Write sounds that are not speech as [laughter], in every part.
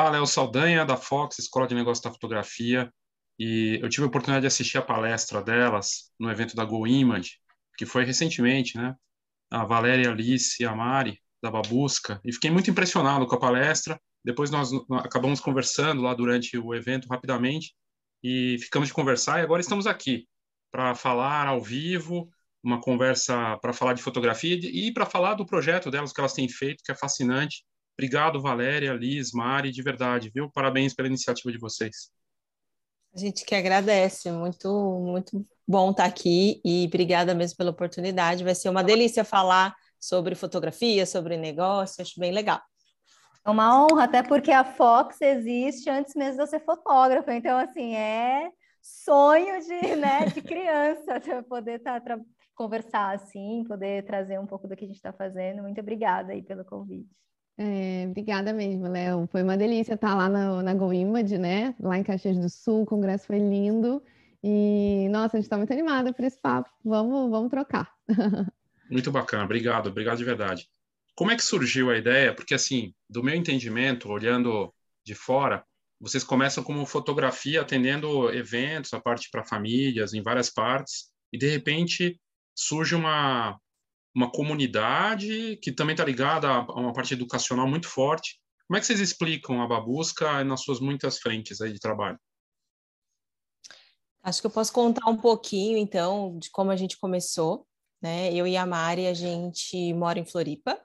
Olá, Léo Saldanha, da Fox, Escola de Negócios da Fotografia, e eu tive a oportunidade de assistir a palestra delas no evento da Go Image, que foi recentemente, né? A Valéria, Alice e a Mari, da Babusca, e fiquei muito impressionado com a palestra. Depois nós acabamos conversando lá durante o evento rapidamente, e ficamos de conversar, e agora estamos aqui para falar ao vivo, uma conversa para falar de fotografia e para falar do projeto delas, que elas têm feito, que é fascinante, Obrigado, Valéria, Liz, Mari, de verdade, viu? Parabéns pela iniciativa de vocês. A gente que agradece, muito, muito bom estar aqui e obrigada mesmo pela oportunidade. Vai ser uma delícia falar sobre fotografia, sobre negócio, acho bem legal. É uma honra, até porque a Fox existe antes mesmo de eu ser fotógrafa, então, assim, é sonho de, né, de criança [laughs] poder tá, conversar assim, poder trazer um pouco do que a gente está fazendo. Muito obrigada aí pelo convite. É, obrigada mesmo, Léo. Foi uma delícia estar lá na, na GoImage, né? Lá em Caxias do Sul, o congresso foi lindo. E, nossa, a gente está muito animada por esse papo. Vamos, vamos trocar. [laughs] Muito bacana, obrigado, obrigado de verdade. Como é que surgiu a ideia? Porque, assim, do meu entendimento, olhando de fora, vocês começam como fotografia, atendendo eventos, a parte para famílias, em várias partes, e de repente surge uma, uma comunidade que também está ligada a uma parte educacional muito forte. Como é que vocês explicam a Babusca nas suas muitas frentes aí de trabalho? Acho que eu posso contar um pouquinho, então, de como a gente começou. Né? Eu e a Mari, a gente mora em Floripa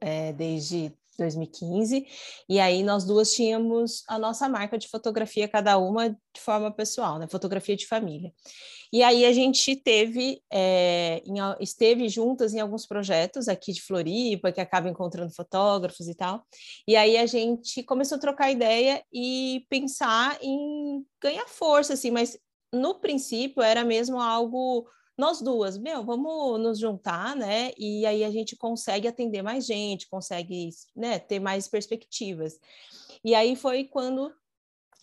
é, desde 2015, e aí nós duas tínhamos a nossa marca de fotografia, cada uma de forma pessoal, né? Fotografia de família. E aí a gente teve, é, em, esteve juntas em alguns projetos aqui de Floripa, que acaba encontrando fotógrafos e tal. E aí a gente começou a trocar ideia e pensar em ganhar força, assim, mas no princípio era mesmo algo nós duas, meu, vamos nos juntar, né? E aí a gente consegue atender mais gente, consegue, né, ter mais perspectivas. E aí foi quando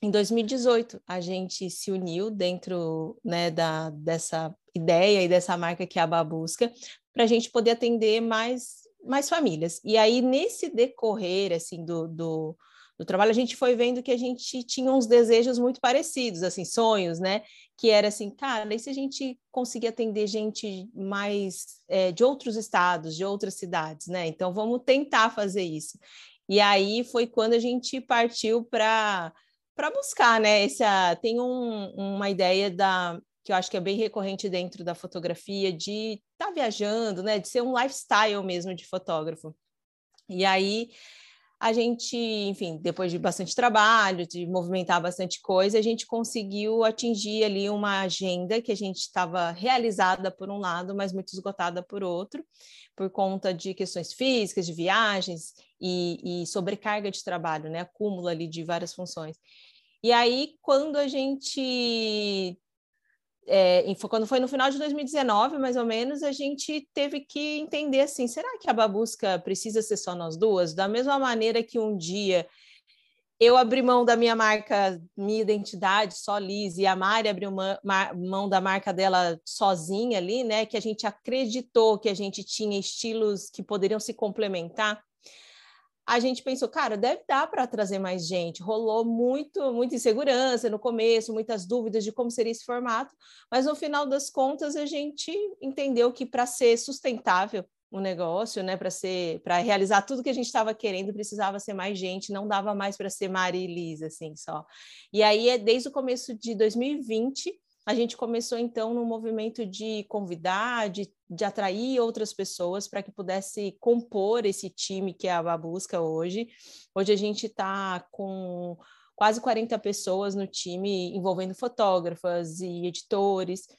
em 2018 a gente se uniu dentro, né, da dessa ideia e dessa marca que é a Babusca, para a gente poder atender mais mais famílias. E aí nesse decorrer assim do, do do trabalho, a gente foi vendo que a gente tinha uns desejos muito parecidos, assim, sonhos, né? Que era assim, cara, e se a gente conseguir atender gente mais é, de outros estados, de outras cidades, né? Então vamos tentar fazer isso. E aí foi quando a gente partiu para para buscar, né? Essa tem um, uma ideia da que eu acho que é bem recorrente dentro da fotografia de estar tá viajando, né? De ser um lifestyle mesmo de fotógrafo. E aí a gente, enfim, depois de bastante trabalho, de movimentar bastante coisa, a gente conseguiu atingir ali uma agenda que a gente estava realizada por um lado, mas muito esgotada por outro, por conta de questões físicas, de viagens e, e sobrecarga de trabalho, né? Acúmulo ali de várias funções. E aí, quando a gente é, quando foi no final de 2019, mais ou menos, a gente teve que entender assim: será que a babusca precisa ser só nós duas? Da mesma maneira que um dia eu abri mão da minha marca, minha identidade, só Liz, e a Mari abriu mão da marca dela sozinha ali, né? Que a gente acreditou que a gente tinha estilos que poderiam se complementar a gente pensou, cara, deve dar para trazer mais gente. Rolou muito, muita insegurança no começo, muitas dúvidas de como seria esse formato, mas no final das contas a gente entendeu que para ser sustentável o negócio, né, para ser, para realizar tudo que a gente estava querendo, precisava ser mais gente, não dava mais para ser Mari e Liz, assim, só. E aí, é desde o começo de 2020, a gente começou então no movimento de convidar, de, de atrair outras pessoas para que pudesse compor esse time que é a Babusca hoje. Hoje a gente está com quase 40 pessoas no time, envolvendo fotógrafas e editores,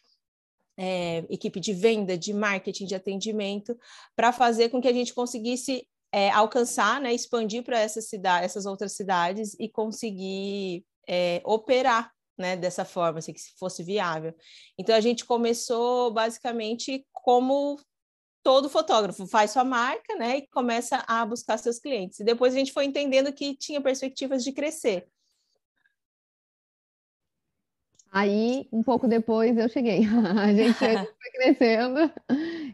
é, equipe de venda, de marketing, de atendimento, para fazer com que a gente conseguisse é, alcançar, né, expandir para essa cidade, essas outras cidades e conseguir é, operar né, dessa forma, assim, que fosse viável. Então a gente começou basicamente como todo fotógrafo faz sua marca, né, e começa a buscar seus clientes. E depois a gente foi entendendo que tinha perspectivas de crescer. Aí, um pouco depois, eu cheguei. [laughs] A gente foi crescendo.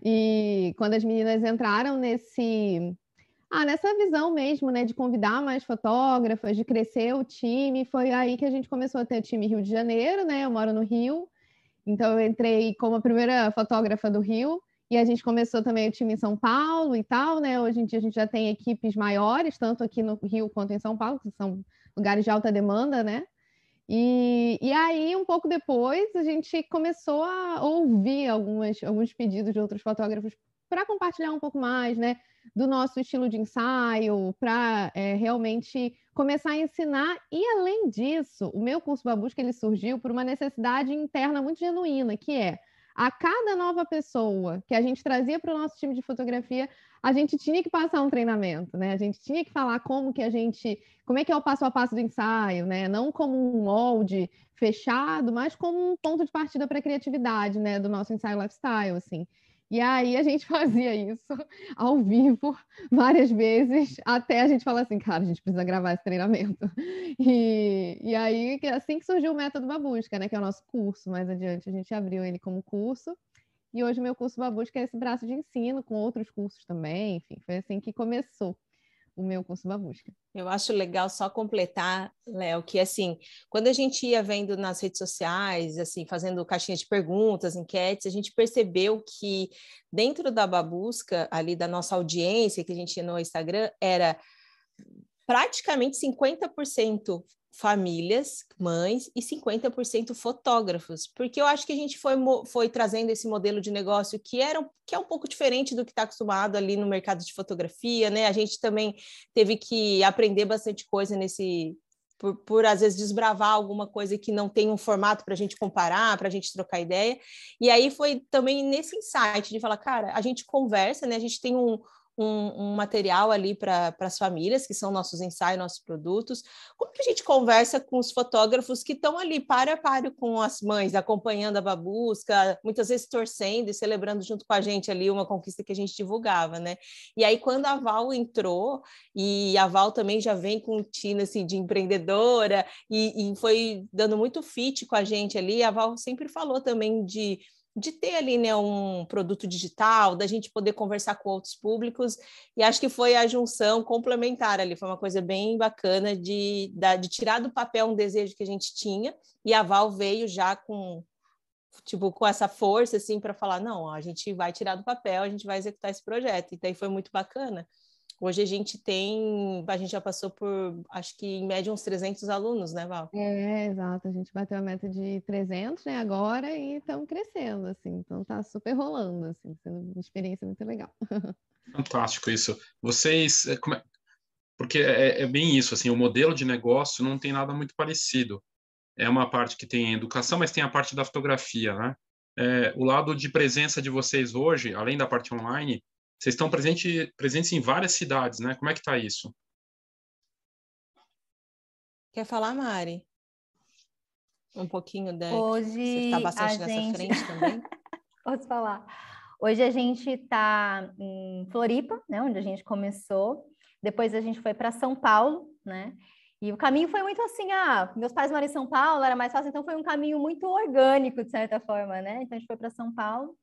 E quando as meninas entraram nesse Ah, nessa visão mesmo, né, de convidar mais fotógrafas, de crescer o time, foi aí que a gente começou a ter o time Rio de Janeiro, né? Eu moro no Rio, então eu entrei como a primeira fotógrafa do Rio e a gente começou também o time em São Paulo e tal, né? Hoje em dia a gente já tem equipes maiores, tanto aqui no Rio quanto em São Paulo, que são lugares de alta demanda, né? E, e aí, um pouco depois, a gente começou a ouvir algumas, alguns pedidos de outros fotógrafos para compartilhar um pouco mais, né? Do nosso estilo de ensaio, para é, realmente começar a ensinar. E além disso, o meu curso Babusca ele surgiu por uma necessidade interna muito genuína, que é a cada nova pessoa que a gente trazia para o nosso time de fotografia, a gente tinha que passar um treinamento, né? A gente tinha que falar como que a gente, como é que é o passo a passo do ensaio, né? Não como um molde fechado, mas como um ponto de partida para a criatividade, né? Do nosso ensaio lifestyle, assim. E aí a gente [laughs] fazia isso ao vivo várias vezes, até a gente falar assim, cara, a gente precisa gravar esse treinamento. E, e aí, assim que surgiu o método Babusca, né, que é o nosso curso, mais adiante a gente abriu ele como curso. E hoje o meu curso Babusca é esse braço de ensino, com outros cursos também, enfim, foi assim que começou o meu curso Babusca. Eu acho legal só completar, Léo, que assim, quando a gente ia vendo nas redes sociais, assim, fazendo caixinha de perguntas, enquetes, a gente percebeu que dentro da Babusca, ali da nossa audiência que a gente tinha no Instagram, era praticamente 50% famílias, mães, e 50% fotógrafos, porque eu acho que a gente foi, foi trazendo esse modelo de negócio que, era, que é um pouco diferente do que está acostumado ali no mercado de fotografia, né? A gente também teve que aprender bastante coisa nesse. Por, por às vezes desbravar alguma coisa que não tem um formato para a gente comparar, para a gente trocar ideia. E aí foi também nesse insight de falar, cara, a gente conversa, né? A gente tem um, um, um material ali para as famílias, que são nossos ensaios, nossos produtos. Como que a gente conversa com os fotógrafos que estão ali para a par com as mães, acompanhando a babusca, muitas vezes torcendo e celebrando junto com a gente ali uma conquista que a gente divulgava, né? E aí, quando a Val entrou, e a Val também já vem com um assim, de empreendedora, e, e foi dando muito fit com a gente ali, a Val sempre falou também de de ter ali né, um produto digital, da gente poder conversar com outros públicos, e acho que foi a junção complementar ali, foi uma coisa bem bacana de, de tirar do papel um desejo que a gente tinha, e a Val veio já com tipo com essa força assim para falar não a gente vai tirar do papel a gente vai executar esse projeto e aí foi muito bacana Hoje a gente tem, a gente já passou por, acho que em média uns 300 alunos, né, Val? É, exato. A gente bateu a meta de 300, né, agora e estamos crescendo, assim. Então tá super rolando, assim, sendo uma experiência muito legal. [laughs] Fantástico isso. Vocês, é, é... porque é, é bem isso, assim, o modelo de negócio não tem nada muito parecido. É uma parte que tem educação, mas tem a parte da fotografia, né? É, o lado de presença de vocês hoje, além da parte online, vocês estão presente, presentes em várias cidades, né? Como é que está isso? Quer falar, Mari? Um pouquinho da. Hoje Você está bastante nessa gente... frente [laughs] também? Posso falar. Hoje a gente está em Floripa, né, onde a gente começou. Depois a gente foi para São Paulo, né? E o caminho foi muito assim, ah, meus pais moram em São Paulo, era mais fácil, então foi um caminho muito orgânico, de certa forma, né? Então a gente foi para São Paulo.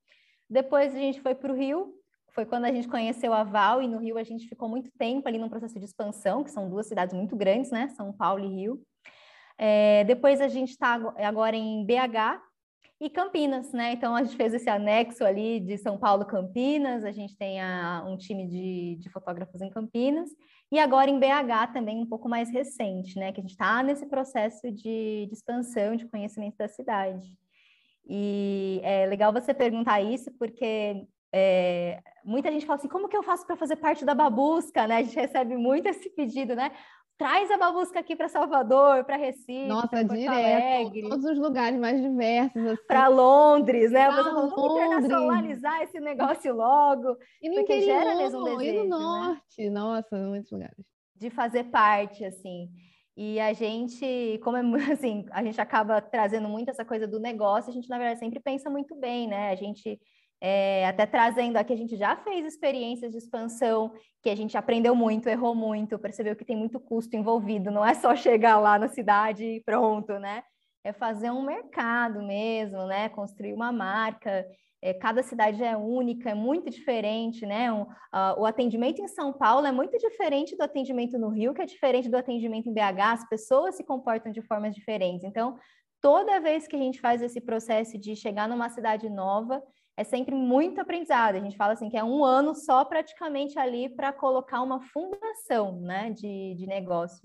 Depois a gente foi para o Rio, foi quando a gente conheceu a Val e no Rio a gente ficou muito tempo ali num processo de expansão, que são duas cidades muito grandes, né? São Paulo e Rio. É, depois a gente está agora em BH e Campinas, né? Então a gente fez esse anexo ali de São Paulo Campinas, a gente tem a, um time de, de fotógrafos em Campinas, e agora em BH também um pouco mais recente, né? Que a gente está nesse processo de, de expansão, de conhecimento da cidade. E é legal você perguntar isso, porque é, muita gente fala assim, como que eu faço para fazer parte da babusca, né? A gente recebe muito esse pedido, né? Traz a babusca aqui para Salvador, para Recife, Nossa, direto, Alegre, todos os lugares mais diversos, assim. para Londres, né? Pra Londres. vamos internacionalizar esse negócio logo, e no porque interior, gera mesmo um desejo, e no né? norte, né? nossa, muitos lugares. De fazer parte, assim. E a gente, como é [laughs] assim, a gente acaba trazendo muito essa coisa do negócio, a gente na verdade sempre pensa muito bem, né? A gente é, até trazendo aqui, a gente já fez experiências de expansão que a gente aprendeu muito, errou muito, percebeu que tem muito custo envolvido, não é só [laughs] chegar lá na cidade e pronto, né? é fazer um mercado mesmo, né? Construir uma marca. É, cada cidade é única, é muito diferente, né? Um, uh, o atendimento em São Paulo é muito diferente do atendimento no Rio, que é diferente do atendimento em BH. As pessoas se comportam de formas diferentes. Então, toda vez que a gente faz esse processo de chegar numa cidade nova, é sempre muito aprendizado. A gente fala assim que é um ano só praticamente ali para colocar uma fundação né, de, de negócio.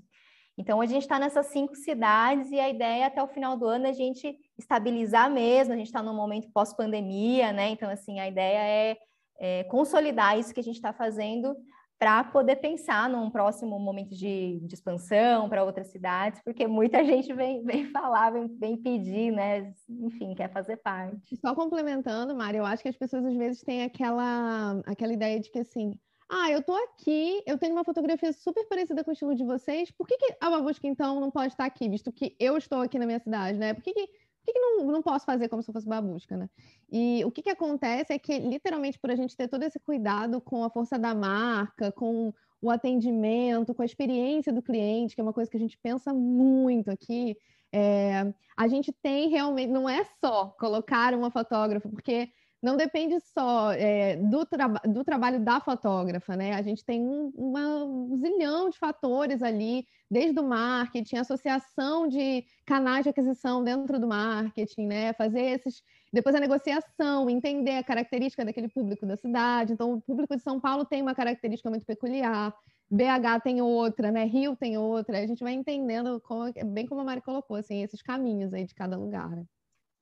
Então, a gente está nessas cinco cidades e a ideia é até o final do ano a gente estabilizar mesmo. A gente está num momento pós-pandemia, né? Então, assim, a ideia é, é consolidar isso que a gente está fazendo para poder pensar num próximo momento de, de expansão para outras cidades, porque muita [laughs] gente vem, vem falar, vem, vem, pedir, né? Enfim, quer fazer parte. Só complementando, Mari, eu acho que as pessoas às vezes têm aquela, aquela ideia de que assim, ah, eu tô aqui, eu tenho uma fotografia super parecida com o estilo de vocês, por que, que a Babusca, então, não pode estar aqui, visto que eu estou aqui na minha cidade, né? Por que, que que, que não, não posso fazer como se eu fosse babusca, né? E o que, que acontece é que, literalmente, por a gente ter todo esse cuidado com a força da marca, com o atendimento, com a experiência do cliente, que é uma coisa que a gente pensa muito aqui, é, a gente tem realmente, não é só colocar uma fotógrafa, porque não depende só é, do, tra do, trabalho da fotógrafa, né? A gente tem um, uma, um zilhão de fatores ali, desde o marketing, associação de canais de aquisição dentro do marketing, né? Fazer esses. Depois a negociação, entender a característica daquele público da cidade. Então, o público de São Paulo tem uma característica muito peculiar. BH tem outra, né? Rio tem outra. A gente vai entendendo, como, bem como a Mari colocou, assim, esses caminhos aí de cada lugar. Né?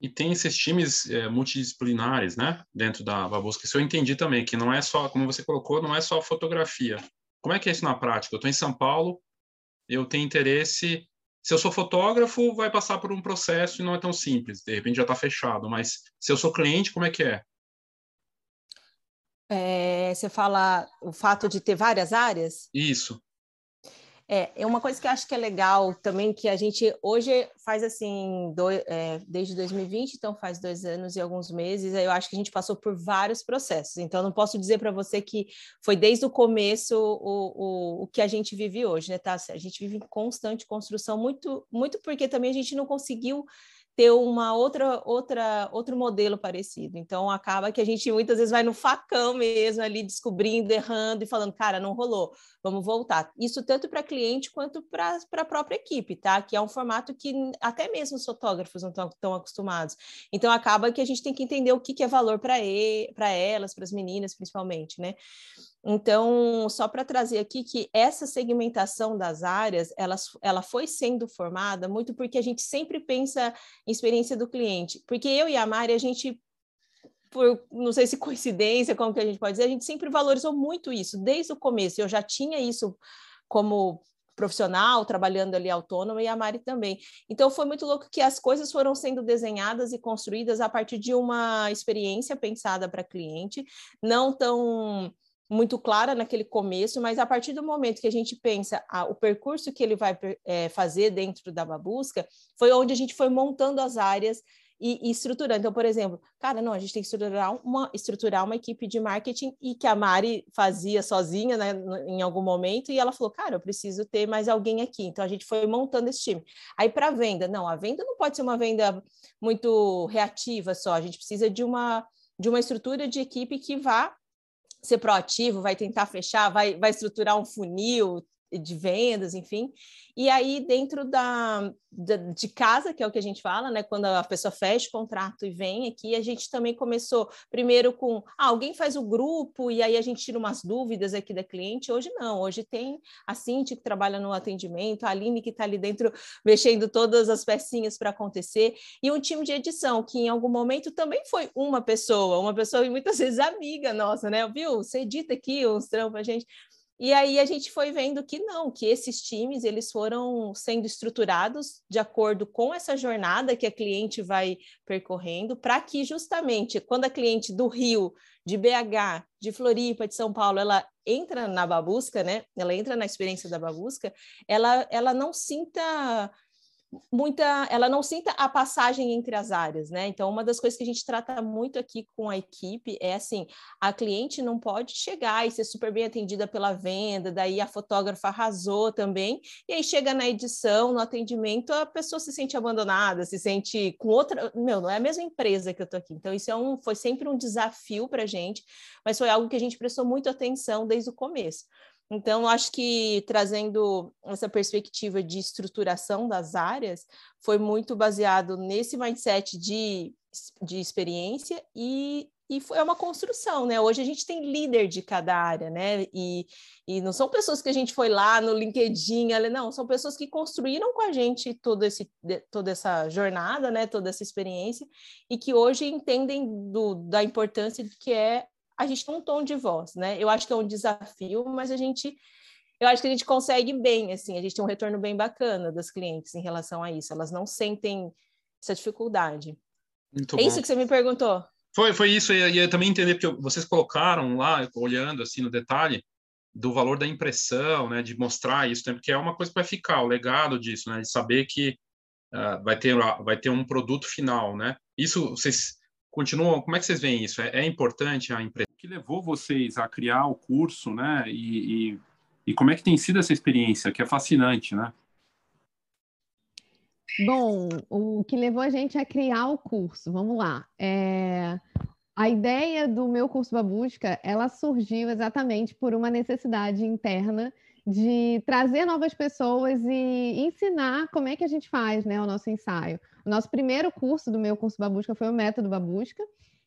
E tem esses times é, multidisciplinares, né, dentro da Babusca. Isso eu entendi também, que não é só, como você colocou, não é só fotografia. Como é que é isso na prática? Eu estou em São Paulo, eu tenho interesse. Se eu sou fotógrafo, vai passar por um processo e não é tão simples. De repente já está fechado. Mas se eu sou cliente, como é que é? é? Você fala o fato de ter várias áreas? Isso. É, é uma coisa que eu acho que é legal também, que a gente hoje faz assim, do, é, desde 2020, então faz dois anos e alguns meses, eu acho que a gente passou por vários processos. Então, não posso dizer para você que foi desde o começo o, o, o que a gente vive hoje, né, tá? A gente vive em constante construção, muito, muito porque também a gente não conseguiu ter uma outra outra outro modelo parecido. Então acaba que a gente muitas vezes vai no facão mesmo ali descobrindo, errando e falando, cara, não rolou, vamos voltar. Isso tanto para cliente quanto para a própria equipe, tá? Que é um formato que até mesmo os fotógrafos não estão tão acostumados. Então acaba que a gente tem que entender o que, que é valor para para elas, para as meninas principalmente, né? Então, só para trazer aqui que essa segmentação das áreas, ela, ela foi sendo formada muito porque a gente sempre pensa em experiência do cliente. Porque eu e a Mari, a gente, por não sei se coincidência, como que a gente pode dizer, a gente sempre valorizou muito isso, desde o começo. Eu já tinha isso como profissional, trabalhando ali autônoma, e a Mari também. Então, foi muito louco que as coisas foram sendo desenhadas e construídas a partir de uma experiência pensada para cliente, não tão muito clara naquele começo, mas a partir do momento que a gente pensa ah, o percurso que ele vai é, fazer dentro da babusca, foi onde a gente foi montando as áreas e, e, estruturando. Então, por exemplo, cara, não, a gente tem que estruturar uma, estruturar uma equipe de marketing e que a Mari fazia sozinha, né, em algum momento, e ela falou, cara, eu preciso ter mais alguém aqui. Então, a gente foi montando esse time. Aí, para venda, não, a venda não pode ser uma venda muito reativa só, a gente precisa de uma de uma estrutura de equipe que vá ser proativo, vai tentar fechar, vai, vai estruturar um funil, de vendas, enfim. E aí, dentro da, da, de casa, que é o que a gente fala, né? Quando a pessoa fecha o contrato e vem aqui, a gente também começou primeiro com ah, alguém faz o grupo e aí a gente tira umas dúvidas aqui da cliente. Hoje não, hoje tem a Cinti que trabalha no atendimento, a Aline que está ali dentro mexendo todas as pecinhas para acontecer, e um time de edição, que em algum momento também foi uma pessoa, uma pessoa e muitas [laughs] vezes amiga nossa, né? Viu? Você edita aqui uns trampos a gente. E aí a gente foi vendo que não, que esses times eles foram sendo estruturados de acordo com essa jornada que a cliente vai percorrendo, para que justamente quando a cliente do Rio, de BH, de Floripa, de São Paulo, ela entra na babusca, né? Ela entra na experiência da babusca, ela ela não sinta muita, ela não sinta a passagem entre as áreas, né? Então, uma das coisas que a gente trata muito aqui com a equipe é assim: a cliente não pode chegar e ser super bem atendida pela venda, daí a fotógrafa arrasou também, e aí chega na edição, no atendimento, a pessoa se sente abandonada, se sente com outra. Meu, não é a mesma empresa que eu tô aqui. Então, isso é um, foi sempre um desafio para a gente, mas foi algo que a gente prestou muita atenção desde o começo. Então, acho que trazendo essa perspectiva de estruturação das áreas, foi muito baseado nesse mindset de, de experiência e, e foi uma construção, né? Hoje a gente tem líder de cada área, né? E, e não são pessoas que a gente foi lá no LinkedIn, não, são pessoas que construíram com a gente todo esse, toda essa jornada, né? Toda essa experiência e que hoje entendem do, da importância que é a gente tem um tom de voz, né? Eu acho que é um desafio, mas a gente eu acho que a gente consegue bem, assim, a gente tem um retorno bem bacana das clientes em relação a isso. Elas não sentem essa dificuldade. Muito é bom. isso que você me perguntou? Foi, foi isso. E ia também entender, porque vocês colocaram lá, olhando assim no detalhe, do valor da impressão, né, de mostrar isso, né, porque é uma coisa que vai ficar, o legado disso, né, de saber que uh, vai, ter, vai ter um produto final, né. Isso, vocês continuam, como é que vocês veem isso? É, é importante a empresa? Que levou vocês a criar o curso, né? E, e, e, como é que tem sido essa experiência, que é fascinante, né? Bom, o que levou a gente a criar o curso, vamos lá. É... A ideia do meu curso Babusca, ela surgiu exatamente por uma necessidade interna de trazer novas pessoas e ensinar como é que a gente faz né, o nosso ensaio. O nosso primeiro curso do meu curso Babusca foi o Método Babusca,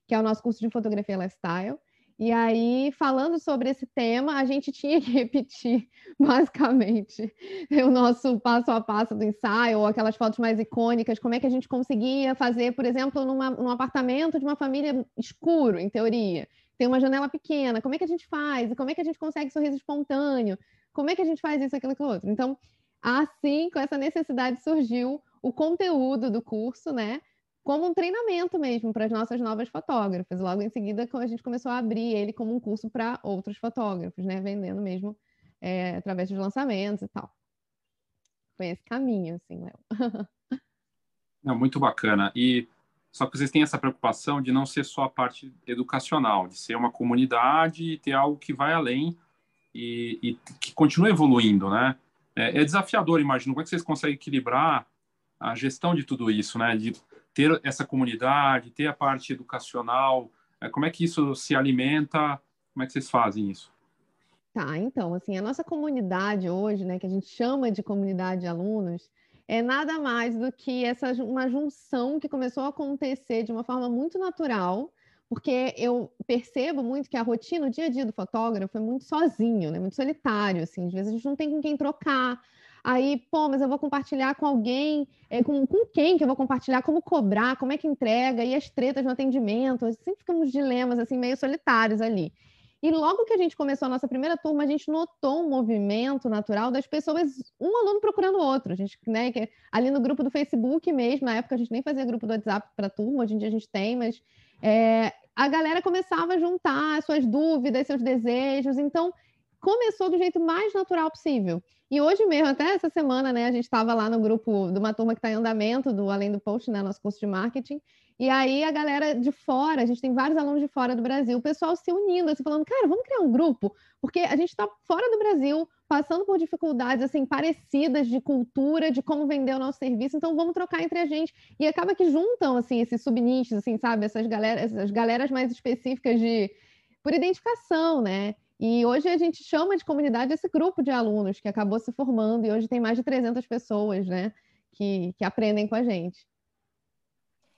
que é o nosso curso de fotografia lifestyle. E aí, falando sobre esse tema, a gente tinha que [laughs] repetir, basicamente, o nosso passo a passo do ensaio, ou aquelas fotos mais icônicas, como é que a gente conseguia fazer, por exemplo, numa, num apartamento de uma família escuro, em teoria. Tem uma janela pequena, como é que a gente faz? Como é que a gente consegue sorriso espontâneo? Como é que a gente faz isso, aquilo, aquilo outro? Então, assim, com essa necessidade surgiu o conteúdo do curso, né? Como um treinamento mesmo para as nossas novas fotógrafas. Logo em seguida, a gente começou a abrir ele como um curso para outros fotógrafos, né? Vendendo mesmo é, através dos lançamentos e tal. Foi esse caminho, assim, Léo. [laughs] É muito bacana. E só que vocês têm essa preocupação de não ser só a parte educacional, de ser uma comunidade e ter algo que vai além e, e que continua evoluindo, né? É, é, desafiador, imagino. Como é que vocês conseguem equilibrar a gestão de tudo isso, né? De ter essa comunidade, ter a parte educacional, é, como é que isso se alimenta? Como é que vocês fazem isso? Tá, então, assim, a nossa comunidade hoje, né, que a gente chama de comunidade de alunos, é nada mais do que essa uma junção que começou a acontecer de uma forma muito natural, porque eu percebo muito que a rotina, o dia a dia do fotógrafo é muito sozinho, né, muito solitário, assim, às vezes a gente não tem com quem trocar, Aí, pô, mas eu vou compartilhar com alguém, é, com, com quem que eu vou compartilhar, como cobrar, como é que entrega, e as tretas no atendimento, sempre ficamos dilemas, assim, meio solitários ali. E logo que a gente começou a nossa primeira turma, a gente notou um movimento natural das pessoas, um aluno procurando o outro. A gente, né, ali no grupo do Facebook mesmo, na época a gente nem fazia grupo do WhatsApp para turma, hoje em dia a gente tem, mas é, a galera começava a juntar suas dúvidas, seus desejos. Então, começou do jeito mais natural possível. E hoje mesmo, até essa semana, né, a gente estava lá no grupo de uma turma que está em andamento, do Além do Post, né, nosso curso de marketing. E aí a galera de fora, a gente tem vários alunos de fora do Brasil, o pessoal se unindo, assim, falando, cara, vamos criar um grupo, porque a gente está fora do Brasil, passando por dificuldades assim parecidas de cultura, de como vender o nosso serviço, então vamos trocar entre a gente. E acaba que juntam assim esses subnichos, assim, sabe, essas galeras, essas galeras mais específicas de por identificação, né? E hoje a gente chama de comunidade esse grupo de alunos que acabou se formando e hoje tem mais de 300 pessoas, né, que, que aprendem com a gente.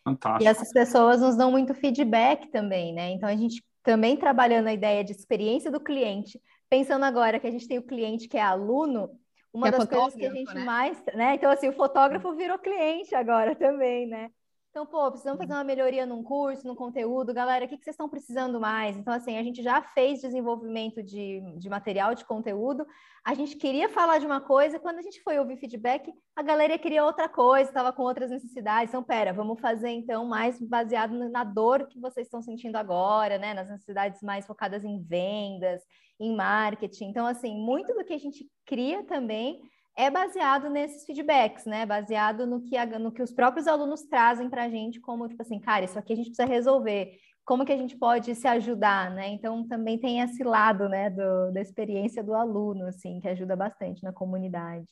Fantástico. E essas pessoas nos dão muito feedback também, né? Então a gente também trabalhando a ideia de experiência do cliente, pensando agora que a gente tem o cliente que é aluno, uma é das coisas que a gente né? mais, né? Então assim, o fotógrafo virou cliente agora também, né? Então, pô, precisamos fazer uma melhoria num curso, num conteúdo. Galera, o que, que vocês estão precisando mais? Então, assim, a gente já fez desenvolvimento de, de material, de conteúdo. A gente queria falar de uma coisa, quando a gente foi ouvir feedback, a galera queria outra coisa, estava com outras necessidades. Então, pera, vamos fazer então mais baseado na dor que vocês estão sentindo agora, né? Nas necessidades mais focadas em vendas, em marketing. Então, assim, muito do que a gente cria também é baseado nesses feedbacks, né? Baseado no que, a, no que os próprios alunos trazem para a gente, como, tipo assim, cara, isso aqui a gente precisa resolver. Como que a gente pode se ajudar, né? Então, também tem esse lado, né, do, da experiência do aluno, assim, que ajuda bastante na comunidade.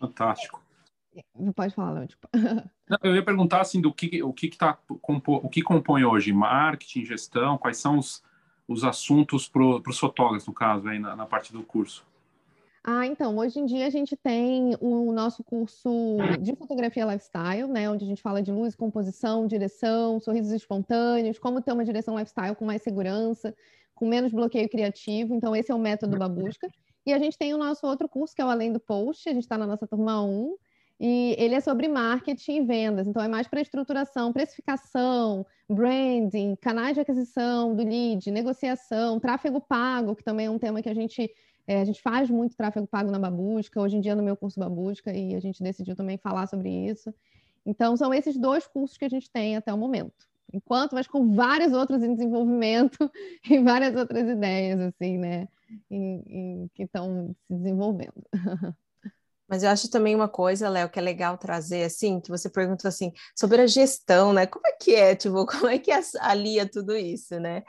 Fantástico. Pode falar, tipo. [laughs] Eu ia perguntar, assim, do que, o que, que tá, o que compõe hoje? Marketing, gestão, quais são os, os assuntos para os fotógrafos, no caso, aí na, na parte do curso? Ah, então, hoje em dia a gente tem o nosso curso de fotografia lifestyle, né, onde a gente fala de luz, composição, direção, sorrisos espontâneos, como ter uma direção lifestyle com mais segurança, com menos bloqueio criativo. Então, esse é o método Babusca. E a gente tem o nosso outro curso, que é o Além do Post, a gente está na nossa turma 1, e ele é sobre marketing e vendas, então é mais para estruturação, precificação, branding, canais de aquisição do lead, negociação, tráfego pago, que também é um tema que a gente é, a gente faz muito tráfego pago na Babusca, hoje em dia no meu curso Babusca, e a gente decidiu também falar sobre isso. Então, são esses dois cursos que a gente tem até o momento. Enquanto, mas com vários outros em desenvolvimento [laughs] e várias outras ideias, assim, né, que estão se desenvolvendo. [laughs] Mas eu acho também uma coisa, Léo, que é legal trazer, assim, que você perguntou assim, sobre a gestão, né? Como é que é, tipo, [laughs] como é que alia tudo isso, né?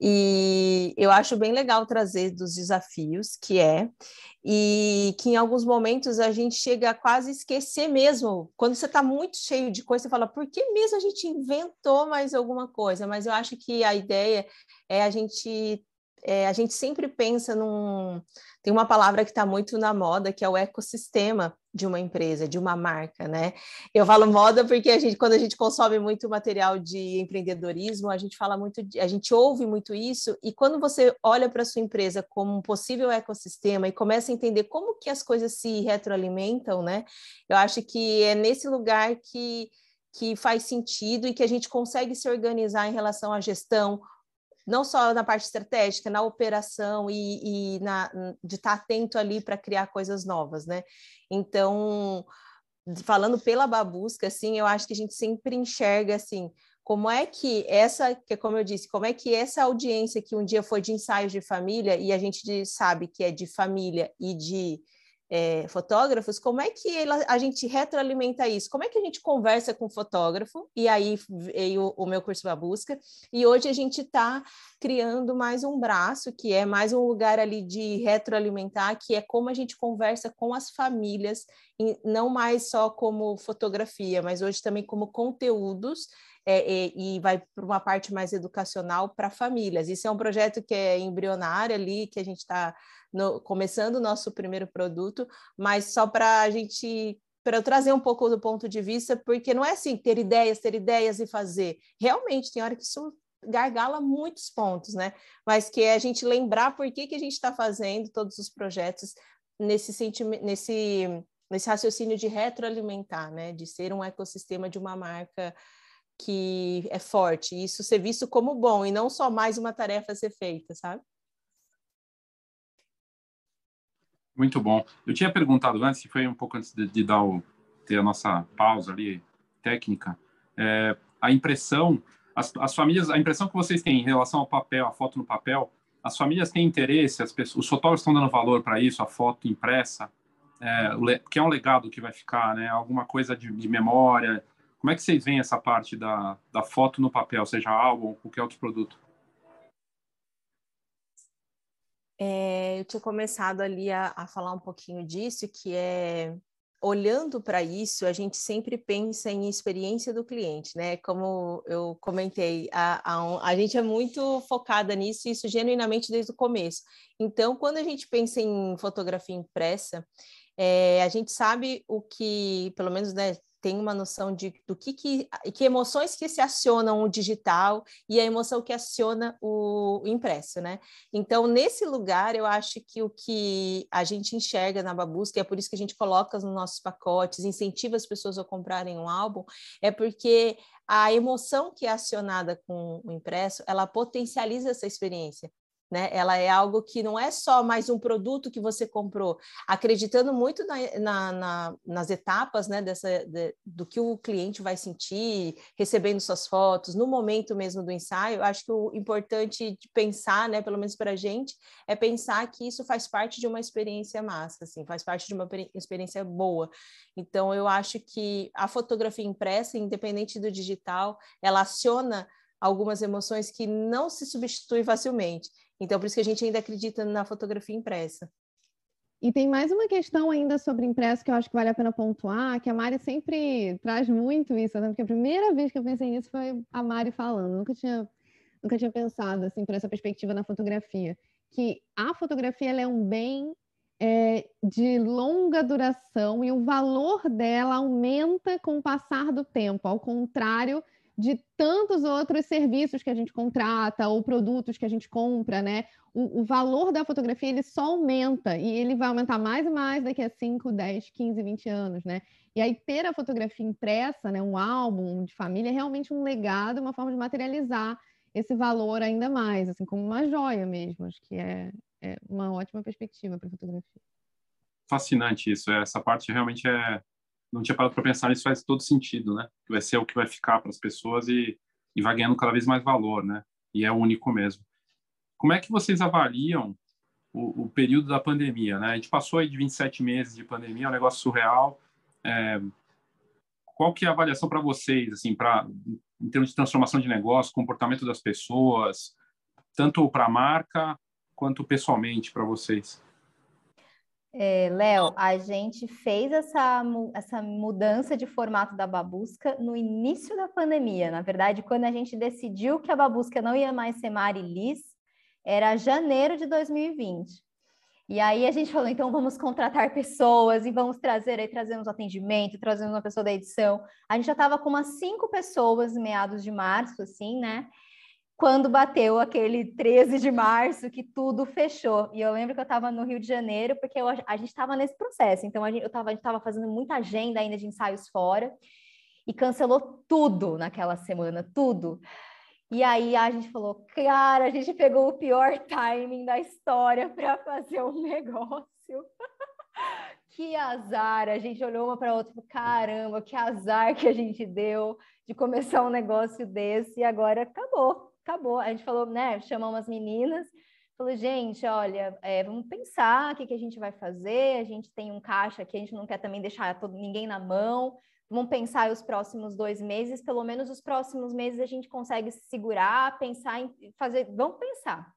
E eu acho bem legal trazer dos desafios que é, e que em alguns momentos a gente chega a quase esquecer mesmo. Quando você está muito cheio de coisa, você fala, por que mesmo a gente inventou mais alguma coisa? Mas eu acho que a ideia é a gente é, a gente sempre pensa num. Tem uma palavra que está muito na moda, que é o ecossistema de uma empresa, de uma marca, né? Eu falo moda porque a gente, quando a gente consome muito material de empreendedorismo, a gente fala muito, a gente ouve muito isso, e quando você olha para sua empresa como um possível ecossistema e começa a entender como que as coisas se retroalimentam, né? Eu acho que é nesse lugar que que faz sentido e que a gente consegue se organizar em relação à gestão, não só na parte estratégica, na operação e, e na, de estar atento ali para criar coisas novas, né? Então, falando pela babusca, assim, eu acho que a gente sempre enxerga assim, como é que essa, que como eu disse, como é que essa audiência que um dia foi de ensaios de família e a gente sabe que é de família e de é, fotógrafos, como é que ela, a gente retroalimenta isso? Como é que a gente conversa com o fotógrafo? E aí veio o meu curso da busca, e hoje a gente está criando mais um braço, que é mais um lugar ali de retroalimentar, que é como a gente conversa com as famílias, não mais só como fotografia, mas hoje também como conteúdos é, é, e vai para uma parte mais educacional para famílias. Isso é um projeto que é embrionário ali, que a gente está começando o nosso primeiro produto, mas só para a gente para trazer um pouco do ponto de vista, porque não é assim ter ideias, ter ideias e fazer. Realmente, tem hora que isso gargala muitos pontos, né? Mas que é a gente lembrar por que, que a gente está fazendo todos os projetos nesse sentimento, nesse, nesse raciocínio de retroalimentar, né? De ser um ecossistema de uma marca que é forte, isso ser visto como bom e não só mais uma tarefa a ser feita, sabe? Muito bom. Eu tinha perguntado antes, foi um pouco antes de, de dar o, ter a nossa pausa ali técnica, é, a impressão, as, as, famílias, a impressão que vocês têm em relação ao papel, a foto no papel, as famílias têm interesse, as pessoas, os fotógrafos estão dando valor para isso, a foto impressa, é, que é um legado que vai ficar, né? Alguma coisa de, de memória, como é que vocês veem essa parte da, da foto no papel, seja álbum ou qualquer outro produto? É, eu tinha começado ali a, a, falar um pouquinho disso, que é olhando para isso, a gente sempre pensa em experiência do cliente, né? Como eu comentei, a, a, a gente é muito focada nisso, isso genuinamente desde o começo. Então, quando a gente pensa em fotografia impressa, é, a gente sabe o que, pelo menos, né, tem uma noção de do que, que, que emoções que se acionam o digital e a emoção que aciona o, o impresso, né? Então, nesse lugar, eu acho que o que a gente enxerga na Babusca, e é por isso que a gente coloca nos nossos pacotes, incentiva as pessoas a comprarem um álbum, é porque a emoção que é acionada com o impresso, ela potencializa essa experiência. Né? Ela é algo que não é só mais um produto que você comprou, acreditando muito na, na, na, nas etapas, né? Dessa, de, do que o cliente vai sentir, recebendo suas fotos, no momento mesmo do ensaio. Acho que o importante de pensar, né? Pelo menos para a gente, é pensar que isso faz parte de uma experiência massa, assim, faz parte de uma experiência boa. Então, eu acho que a fotografia impressa, independente do digital, ela aciona algumas emoções que não se substituem facilmente. Então, por isso que a gente ainda acredita na fotografia impressa. E tem mais uma questão ainda sobre impresso que eu acho que vale a pena pontuar, que a Mari sempre traz muito isso, né? porque a primeira vez que eu pensei nisso foi a Mari falando, nunca tinha, nunca tinha pensado assim por essa perspectiva na fotografia, que a fotografia é um bem é, de longa duração e o valor dela aumenta com o passar do tempo, ao contrário de tantos outros serviços que a gente contrata ou produtos que a gente compra, né? O, o, valor da fotografia ele só aumenta e ele vai aumentar mais e mais daqui a 5, 10, 15, 20 anos, né? E aí ter a fotografia impressa, né, um álbum de família, é realmente um legado, uma forma de materializar esse valor ainda mais, assim, como uma joia mesmo. Acho que é, é uma ótima perspectiva para fotografia. Fascinante isso. Essa parte realmente é não tinha parado para pensar nisso, faz todo sentido, né? Que vai ser o que vai ficar para as pessoas e, e vai ganhando cada vez mais valor, né? E é único mesmo. Como é que vocês avaliam o, o período da pandemia, né? A gente passou aí de 27 meses de pandemia, é um negócio surreal. É, qual que é a avaliação para vocês, assim, para em termos de transformação de negócio, comportamento das pessoas, tanto para a marca quanto pessoalmente para vocês? É, Léo, a gente fez essa, essa mudança de formato da babusca no início da pandemia. Na verdade, quando a gente decidiu que a babusca não ia mais ser Mari Liz, era janeiro de 2020. E aí a gente falou, então vamos contratar pessoas e vamos trazer aí, trazemos atendimento, trazemos uma pessoa da edição. A gente já estava com umas cinco pessoas meados de março, assim, né? Quando bateu aquele 13 de março que tudo fechou. E eu lembro que eu estava no Rio de Janeiro, porque eu, a gente estava nesse processo. Então, a gente, estava fazendo muita agenda ainda de ensaios fora e cancelou tudo naquela semana, tudo. E aí a gente falou, cara, a gente pegou o pior timing da história para fazer um [laughs] negócio. [laughs] que azar! A gente olhou uma para outra, caramba, que azar que a gente deu de começar um negócio desse e agora acabou acabou. A gente falou, né? Chamamos as meninas, falou, gente, olha, é, vamos pensar o que, que a gente vai fazer. A gente tem um caixa aqui, a gente não quer também deixar todo, ninguém na mão. Vamos pensar os próximos dois meses, pelo menos os próximos meses a gente consegue se segurar, pensar em fazer. Vamos pensar.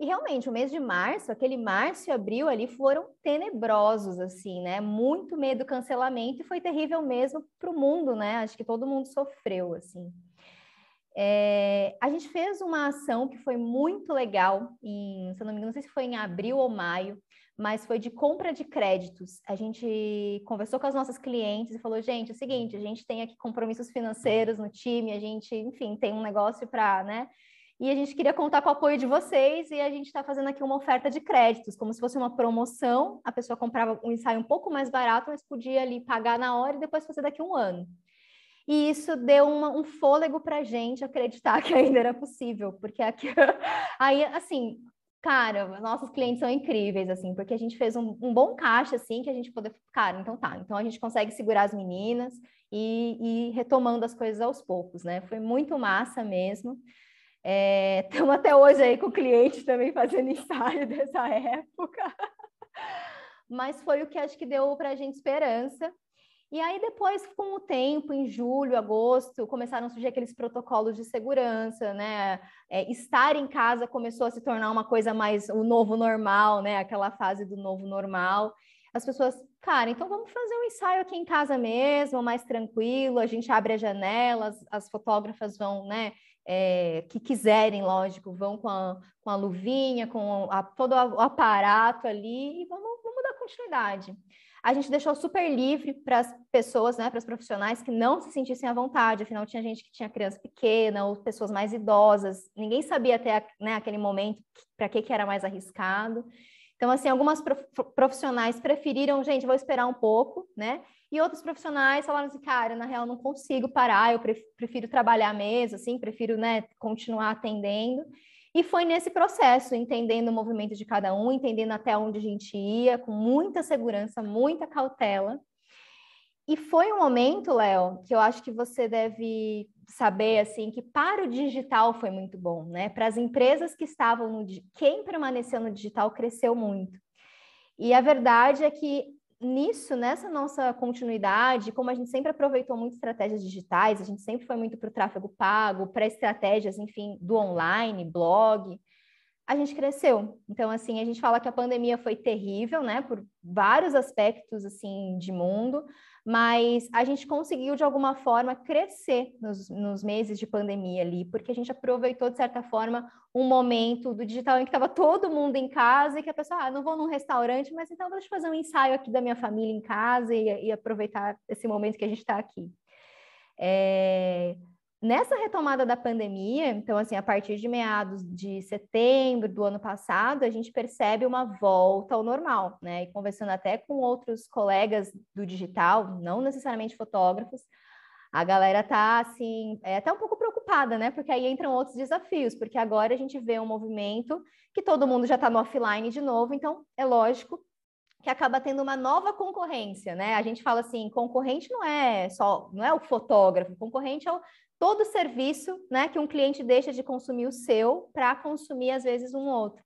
E realmente, o mês de março, aquele março e abril ali foram tenebrosos, assim, né? Muito medo do cancelamento e foi terrível mesmo para o mundo, né? Acho que todo mundo sofreu, assim. É, a gente fez uma ação que foi muito legal, em, se eu não me engano, não sei se foi em abril ou maio, mas foi de compra de créditos. A gente conversou com as nossas clientes e falou: gente, é o seguinte, a gente tem aqui compromissos financeiros no time, a gente, enfim, tem um negócio para, né? E a gente queria contar com o apoio de vocês e a gente está fazendo aqui uma oferta de créditos, como se fosse uma promoção. A pessoa comprava um ensaio um pouco mais barato, mas podia ali pagar na hora e depois fazer daqui a um ano. E isso deu uma, um fôlego para a gente acreditar [laughs] que ainda era possível, porque aqui, [laughs] aí, assim, cara, nossos clientes são incríveis, assim, porque a gente fez um, um, bom caixa, assim, que a gente poder, cara, então tá, então a gente consegue segurar as meninas e, e retomando as coisas aos poucos, né? Foi muito massa mesmo. Estamos é, [laughs] até hoje aí com o cliente também fazendo ensaio dessa época. Mas foi o que acho que deu para a gente esperança. E aí depois, com o tempo, em julho, agosto, começaram a surgir aqueles protocolos de segurança, né? É, estar em casa começou a se tornar uma coisa mais o novo normal, né? Aquela fase do novo normal. As pessoas, cara, então vamos fazer um ensaio aqui em casa mesmo, mais tranquilo. A gente abre as janelas, as fotógrafas vão, né? É, que quiserem, lógico, vão com a, com a luvinha, com a, todo o aparato ali e vamos, vamos dar continuidade. A gente deixou super livre para as pessoas, né, para os profissionais que não se sentissem à vontade, afinal tinha gente que tinha criança pequena ou pessoas mais idosas, ninguém sabia até né, aquele momento para que, que era mais arriscado. Então, assim, algumas profissionais preferiram, gente, vou esperar um pouco, né? E outros profissionais falaram assim, cara, na real, não consigo parar, eu prefiro trabalhar mesmo, assim, prefiro, né, continuar atendendo. E foi nesse processo, entendendo o movimento de cada um, entendendo até onde a gente ia, com muita segurança, muita cautela. E foi um momento, Léo, que eu acho que você deve saber assim que para o digital foi muito bom, né? Para as empresas que estavam no quem permaneceu no digital cresceu muito. E a verdade é que nisso, nessa nossa continuidade, como a gente sempre aproveitou muito estratégias digitais, a gente sempre foi muito para o tráfego pago, para estratégias, enfim, do online, blog, a gente cresceu. Então, assim, a gente fala que a pandemia foi terrível, né, por vários aspectos, assim, de mundo, mas a gente conseguiu, de alguma forma, crescer nos, nos, meses de pandemia ali, porque a gente aproveitou, de certa forma, um momento do digital em que estava todo mundo em casa e que a pessoa, ah, não vou num restaurante, mas então deixa eu fazer um ensaio aqui da minha família em casa e, e aproveitar esse momento que a gente está aqui. É... Nessa retomada da pandemia, então, assim, a partir de meados de setembro do ano passado, a gente percebe uma volta ao normal, né? E conversando até com outros colegas do digital, não necessariamente fotógrafos, a galera tá, assim, é até um pouco preocupada, né? Porque aí entram outros desafios, porque agora a gente vê um movimento que todo mundo já está no offline de novo, então é lógico que acaba tendo uma nova concorrência, né? A gente fala assim, concorrente não é só, não é o fotógrafo, concorrente é o todo serviço né, que um cliente deixa de consumir o seu para consumir, às vezes, um outro.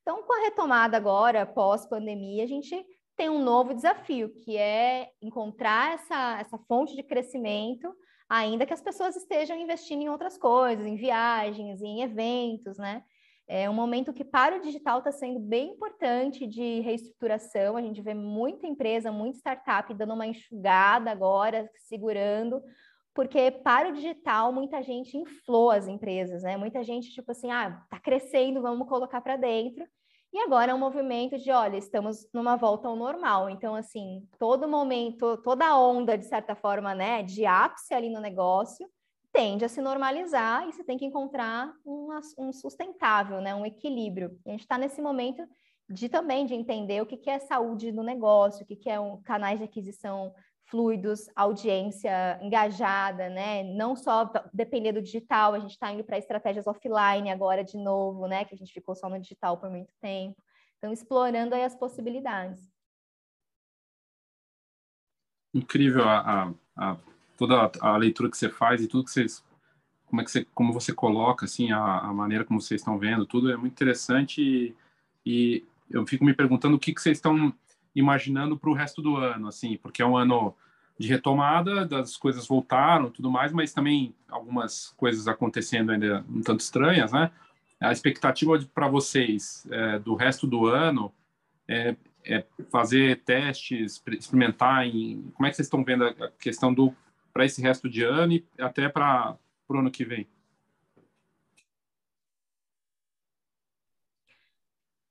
Então, com a retomada agora, pós-pandemia, a gente tem um novo desafio, que é encontrar essa, essa fonte de crescimento, ainda que as pessoas estejam investindo em outras coisas, em viagens, em eventos, né? É um momento que para o digital está sendo bem importante de reestruturação. A gente vê muita empresa, muita startup dando uma enxugada agora, segurando, porque para o digital muita gente inflou as empresas, né? Muita gente tipo assim, ah, tá crescendo, vamos colocar para dentro. E agora é um movimento de, olha, estamos numa volta ao normal. Então, assim, todo momento, toda onda, de certa forma, né, de ápice ali no negócio, tende a se normalizar e você tem que encontrar um, um sustentável, né, um equilíbrio. E a gente está nesse momento de também de entender o que, que é saúde no negócio, o que, que é um canais de aquisição fluidos, audiência engajada, né? Não só depender do digital, a gente está indo para estratégias offline agora de novo, né? Que a gente ficou só no digital por muito tempo. Então, explorando aí as possibilidades. Incrível a, a, a toda a leitura que você faz e tudo que vocês como é que você como você coloca assim a, a maneira como vocês estão vendo tudo é muito interessante e, e eu fico me perguntando o que, que vocês estão imaginando para o resto do ano, assim, porque é um ano de retomada, das coisas voltaram, tudo mais, mas também algumas coisas acontecendo ainda um tanto estranhas, né? A expectativa para vocês é, do resto do ano é, é, fazer testes, experimentar em como é que vocês estão vendo a questão do para esse resto de ano e até para o ano que vem?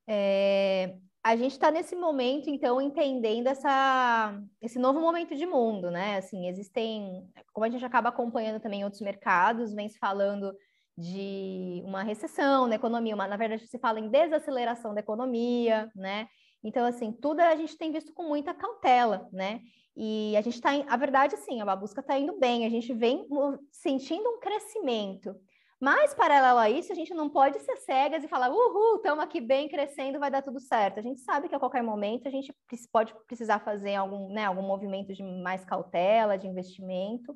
É, a gente está nesse momento, então, entendendo essa, esse novo momento de mundo, né? Assim, existem, como a gente acaba acompanhando também outros mercados, vem se falando de uma recessão na economia, uma, na verdade se fala em desaceleração da economia, né? Então, assim, tudo a gente tem visto com muita cautela, né? E a gente está, a verdade, sim, a busca está indo bem, a gente vem sentindo um crescimento. Mas, paralelo a isso, a gente não pode ser cegas e falar, uhul, estamos aqui bem, crescendo, vai dar tudo certo. A gente sabe que a qualquer momento a gente pode precisar fazer algum, né, algum movimento de mais cautela, de investimento.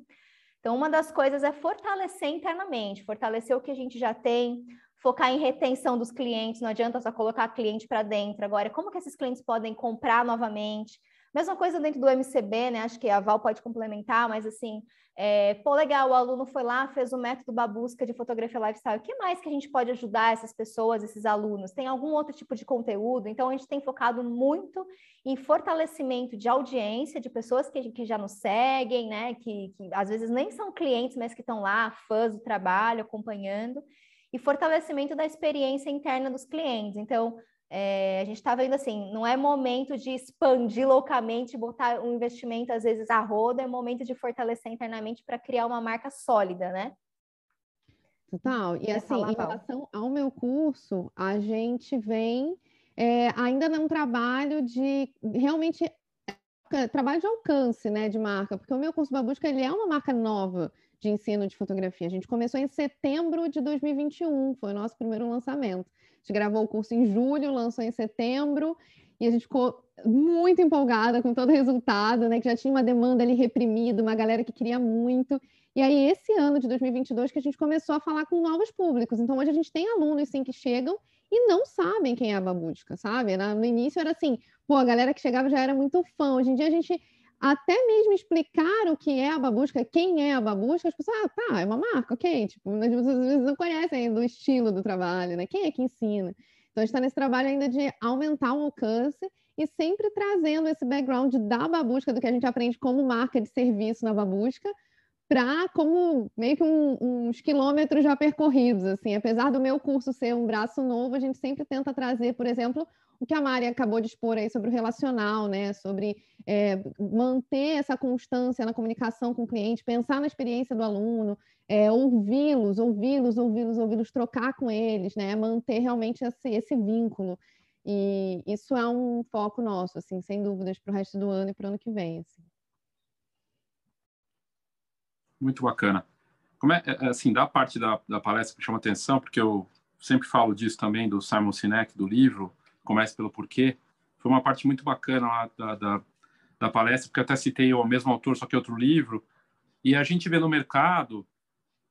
Então, uma das coisas é fortalecer internamente, fortalecer o que a gente já tem, focar em retenção dos clientes, não adianta só colocar cliente para dentro. Agora, como que esses clientes podem comprar novamente? Mesma coisa dentro do MCB, né? Acho que a Val pode complementar, mas assim, é, pô, legal, o aluno foi lá, fez o método Babusca de fotografia lifestyle. O que mais que a gente pode ajudar essas pessoas, esses alunos? Tem algum outro tipo de conteúdo? Então, a gente tem focado muito em fortalecimento de audiência, de pessoas que, que já nos seguem, né? Que, que às vezes nem são clientes, mas que estão lá, fãs do trabalho, acompanhando. E fortalecimento da experiência interna dos clientes. Então, é, a gente está vendo assim, não é momento de expandir loucamente, botar um investimento às vezes a roda, é momento de fortalecer internamente para criar uma marca sólida, né? Total. E assim, em relação ao meu curso, a gente vem é, ainda num trabalho de realmente trabalho de alcance, né, de marca, porque o meu curso Babusca ele é uma marca nova de ensino de fotografia. A gente começou em setembro de 2021, foi o nosso primeiro lançamento. A gente gravou o curso em julho, lançou em setembro, e a gente ficou muito empolgada com todo o resultado, né? Que já tinha uma demanda ali reprimida, uma galera que queria muito. E aí, esse ano de 2022, que a gente começou a falar com novos públicos. Então, hoje a gente tem alunos, sim, que chegam e não sabem quem é a Babusca, sabe? No início era assim, pô, a galera que chegava já era muito fã. Hoje em dia a gente até mesmo explicar o que é a babusca, quem é a babusca, as pessoas, ah, tá, é uma marca, ok, tipo, às vezes não conhecem do estilo do trabalho, né? Quem é que ensina? Então, a gente está nesse trabalho ainda de aumentar o alcance e sempre trazendo esse background da babusca, do que a gente aprende como marca de serviço na babusca, para como meio que um, uns quilômetros já percorridos, assim, apesar do meu curso ser um braço novo, a gente sempre tenta trazer, por exemplo, o que a Mari acabou de expor aí sobre o relacional, né? Sobre é, manter essa constância na comunicação com o cliente, pensar na experiência do aluno, é, ouvi-los, ouvi-los, ouvi-los, ouvi-los, trocar com eles, né? Manter realmente esse, esse vínculo. E isso é um foco nosso, assim, sem dúvidas, para o resto do ano e para o ano que vem. Assim. Muito bacana. Como é, é assim, da parte da, da palestra que chama atenção, porque eu sempre falo disso também do Simon Sinek, do livro, Comece pelo Porquê, foi uma parte muito bacana lá da, da, da palestra, porque eu até citei o mesmo autor, só que outro livro, e a gente vê no mercado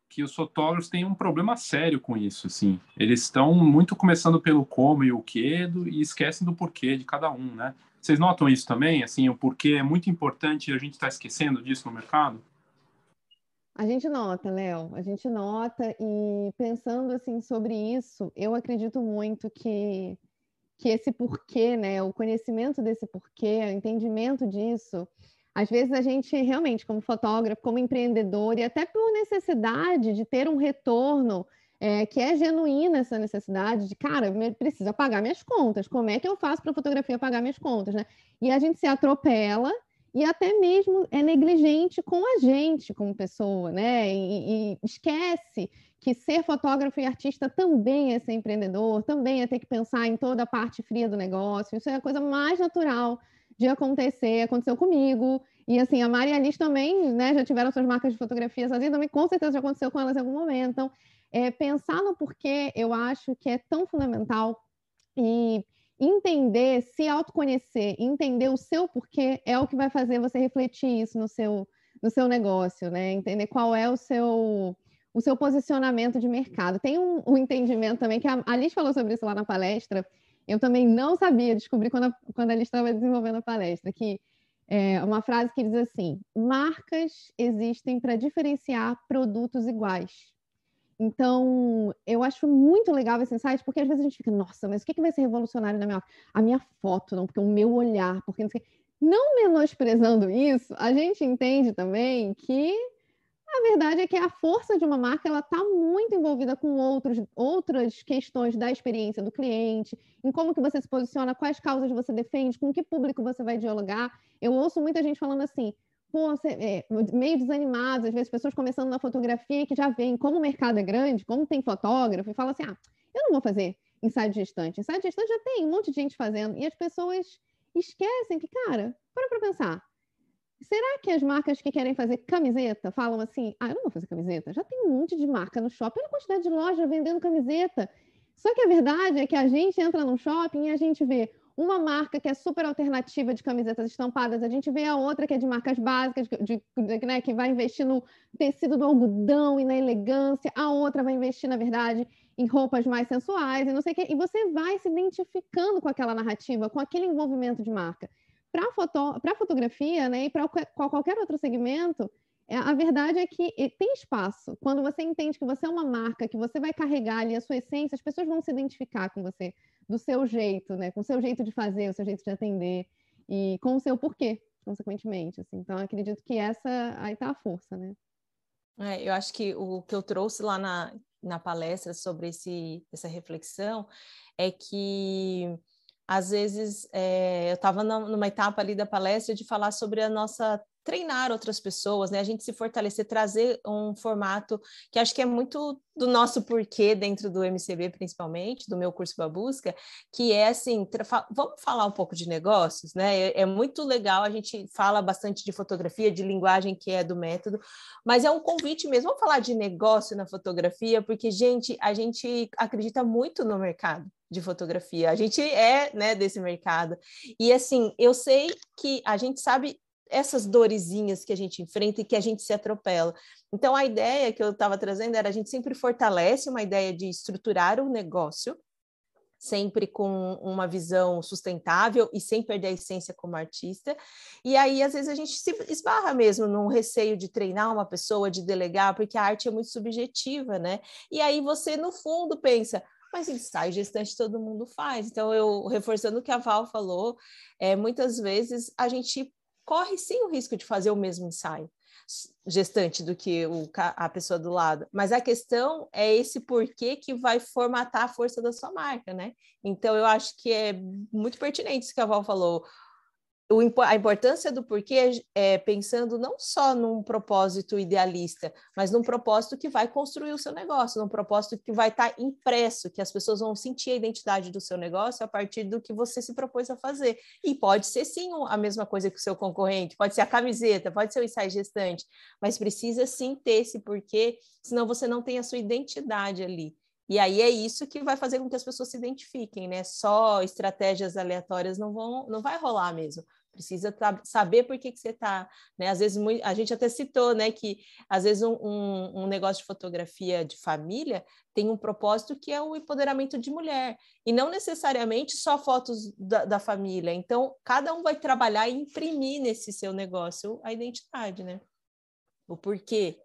que os fotógrafos têm um problema sério com isso, assim. Eles estão muito começando pelo como e o que e esquecem do porquê de cada um, né? Vocês notam isso também? Assim, o porquê é muito importante e a gente está esquecendo disso no mercado? A gente nota, Léo, a gente nota e pensando assim sobre isso, eu acredito muito que que esse porquê, né, o conhecimento desse porquê, o entendimento disso, às vezes a gente realmente, como fotógrafo, como empreendedor, e até por necessidade de ter um retorno é, que é genuína essa necessidade de, cara, eu preciso pagar minhas contas, como é que eu faço para a fotografia pagar minhas contas, né? E a gente se atropela e até mesmo é negligente com a gente como pessoa, né? E, e, esquece que ser fotógrafo e artista também é ser empreendedor, também é ter que pensar em toda a parte fria do negócio. Isso é a coisa mais natural de acontecer, aconteceu comigo. E assim, a Maria Alice também, né, já tiveram suas marcas de fotografia sozinha, também com certeza já aconteceu com elas em algum momento. Então, é, pensar no porquê, eu acho que é tão fundamental e entender, se autoconhecer, entender o seu porquê é o que vai fazer você refletir isso no seu, no seu negócio, né? Entender qual é o seu o seu posicionamento de mercado. Tem um, um entendimento também que a Alice falou sobre isso lá na palestra. Eu também não sabia, descobri quando a, quando a Alice estava desenvolvendo a palestra, que é uma frase que diz assim: marcas existem para diferenciar produtos iguais. Então, eu acho muito legal esse insight, porque às vezes a gente fica, nossa, mas o que, que vai ser revolucionário na minha A minha foto, não, porque o meu olhar, porque não sei. Não menosprezando isso, a gente entende também que a verdade é que a força de uma marca ela está muito envolvida com outros, outras questões da experiência do cliente, em como que você se posiciona, quais causas você defende, com que público você vai dialogar. Eu ouço muita gente falando assim, pô, você, é, meio desanimados, às vezes pessoas começando na fotografia que já veem como o mercado é grande, como tem fotógrafo, e falam assim, ah, eu não vou fazer ensaio de gestante. Ensaio de gestante já tem um monte de gente fazendo, e as pessoas esquecem que, cara, para para pensar, Será que as marcas que querem fazer camiseta falam assim: ah, eu não vou fazer camiseta? Já tem um monte de marca no shopping, olha a quantidade de loja vendendo camiseta. Só que a verdade é que a gente entra no shopping e a gente vê uma marca que é super alternativa de camisetas estampadas, a gente vê a outra que é de marcas básicas, de, de, né, que vai investir no tecido do algodão e na elegância, a outra vai investir, na verdade, em roupas mais sensuais e não sei o quê, e você vai se identificando com aquela narrativa, com aquele envolvimento de marca. Para foto, fotografia né, e para qualquer outro segmento, é, a verdade é que tem espaço. Quando você entende que você é uma marca, que você vai carregar ali a sua essência, as pessoas vão se identificar com você, do seu jeito, né? Com o seu jeito de fazer, o seu jeito de atender e com o seu porquê, consequentemente. Assim. Então, acredito que essa aí está a força, né? É, eu acho que o que eu trouxe lá na, na palestra sobre esse, essa reflexão é que às vezes é, eu estava numa etapa ali da palestra de falar sobre a nossa treinar outras pessoas, né? A gente se fortalecer, trazer um formato que acho que é muito do nosso porquê dentro do MCB, principalmente, do meu curso Babusca, que é assim, vamos falar um pouco de negócios, né? É, é, muito legal, a gente fala bastante de fotografia, de linguagem que é do método, mas é um convite mesmo, vamos falar de negócio na fotografia, porque, gente, a gente acredita muito no mercado de fotografia, a gente é, né, desse mercado, e assim, eu sei que a gente sabe essas dorezinhas que a gente enfrenta e que a gente se atropela. Então, a ideia que eu estava trazendo era a gente sempre fortalece uma ideia de estruturar o negócio, sempre com uma visão sustentável e sem perder a essência como artista. E aí, às vezes, a gente se esbarra mesmo num receio de treinar uma pessoa, de delegar, porque a arte é muito subjetiva, né? E aí você, no fundo, pensa, mas ensaio gestante todo mundo faz. Então, eu reforçando o que a Val falou, é, muitas vezes a gente corre sim o risco de fazer o mesmo ensaio gestante do que o, a pessoa do lado, mas a questão é esse porquê que vai formatar a força da sua marca, né? Então eu acho que é muito pertinente isso que a Val falou a importância do porquê é pensando não só num propósito idealista, mas num propósito que vai construir o seu negócio, num propósito que vai estar impresso, que as pessoas vão sentir a identidade do seu negócio a partir do que você se propôs a fazer. E pode ser sim a mesma coisa que o seu concorrente, pode ser a camiseta, pode ser o ensaio gestante, mas precisa sim ter esse porquê, senão você não tem a sua identidade ali. E aí é isso que vai fazer com que as pessoas se identifiquem, né? Só estratégias aleatórias não vão, não vai rolar mesmo. Precisa saber por que, que você está, né? Às vezes a gente até citou, né, que às vezes um, um, um, negócio de fotografia de família tem um propósito que é o empoderamento de mulher e não necessariamente só fotos da, da família. Então cada um vai trabalhar e imprimir nesse seu negócio a identidade, né? O porquê.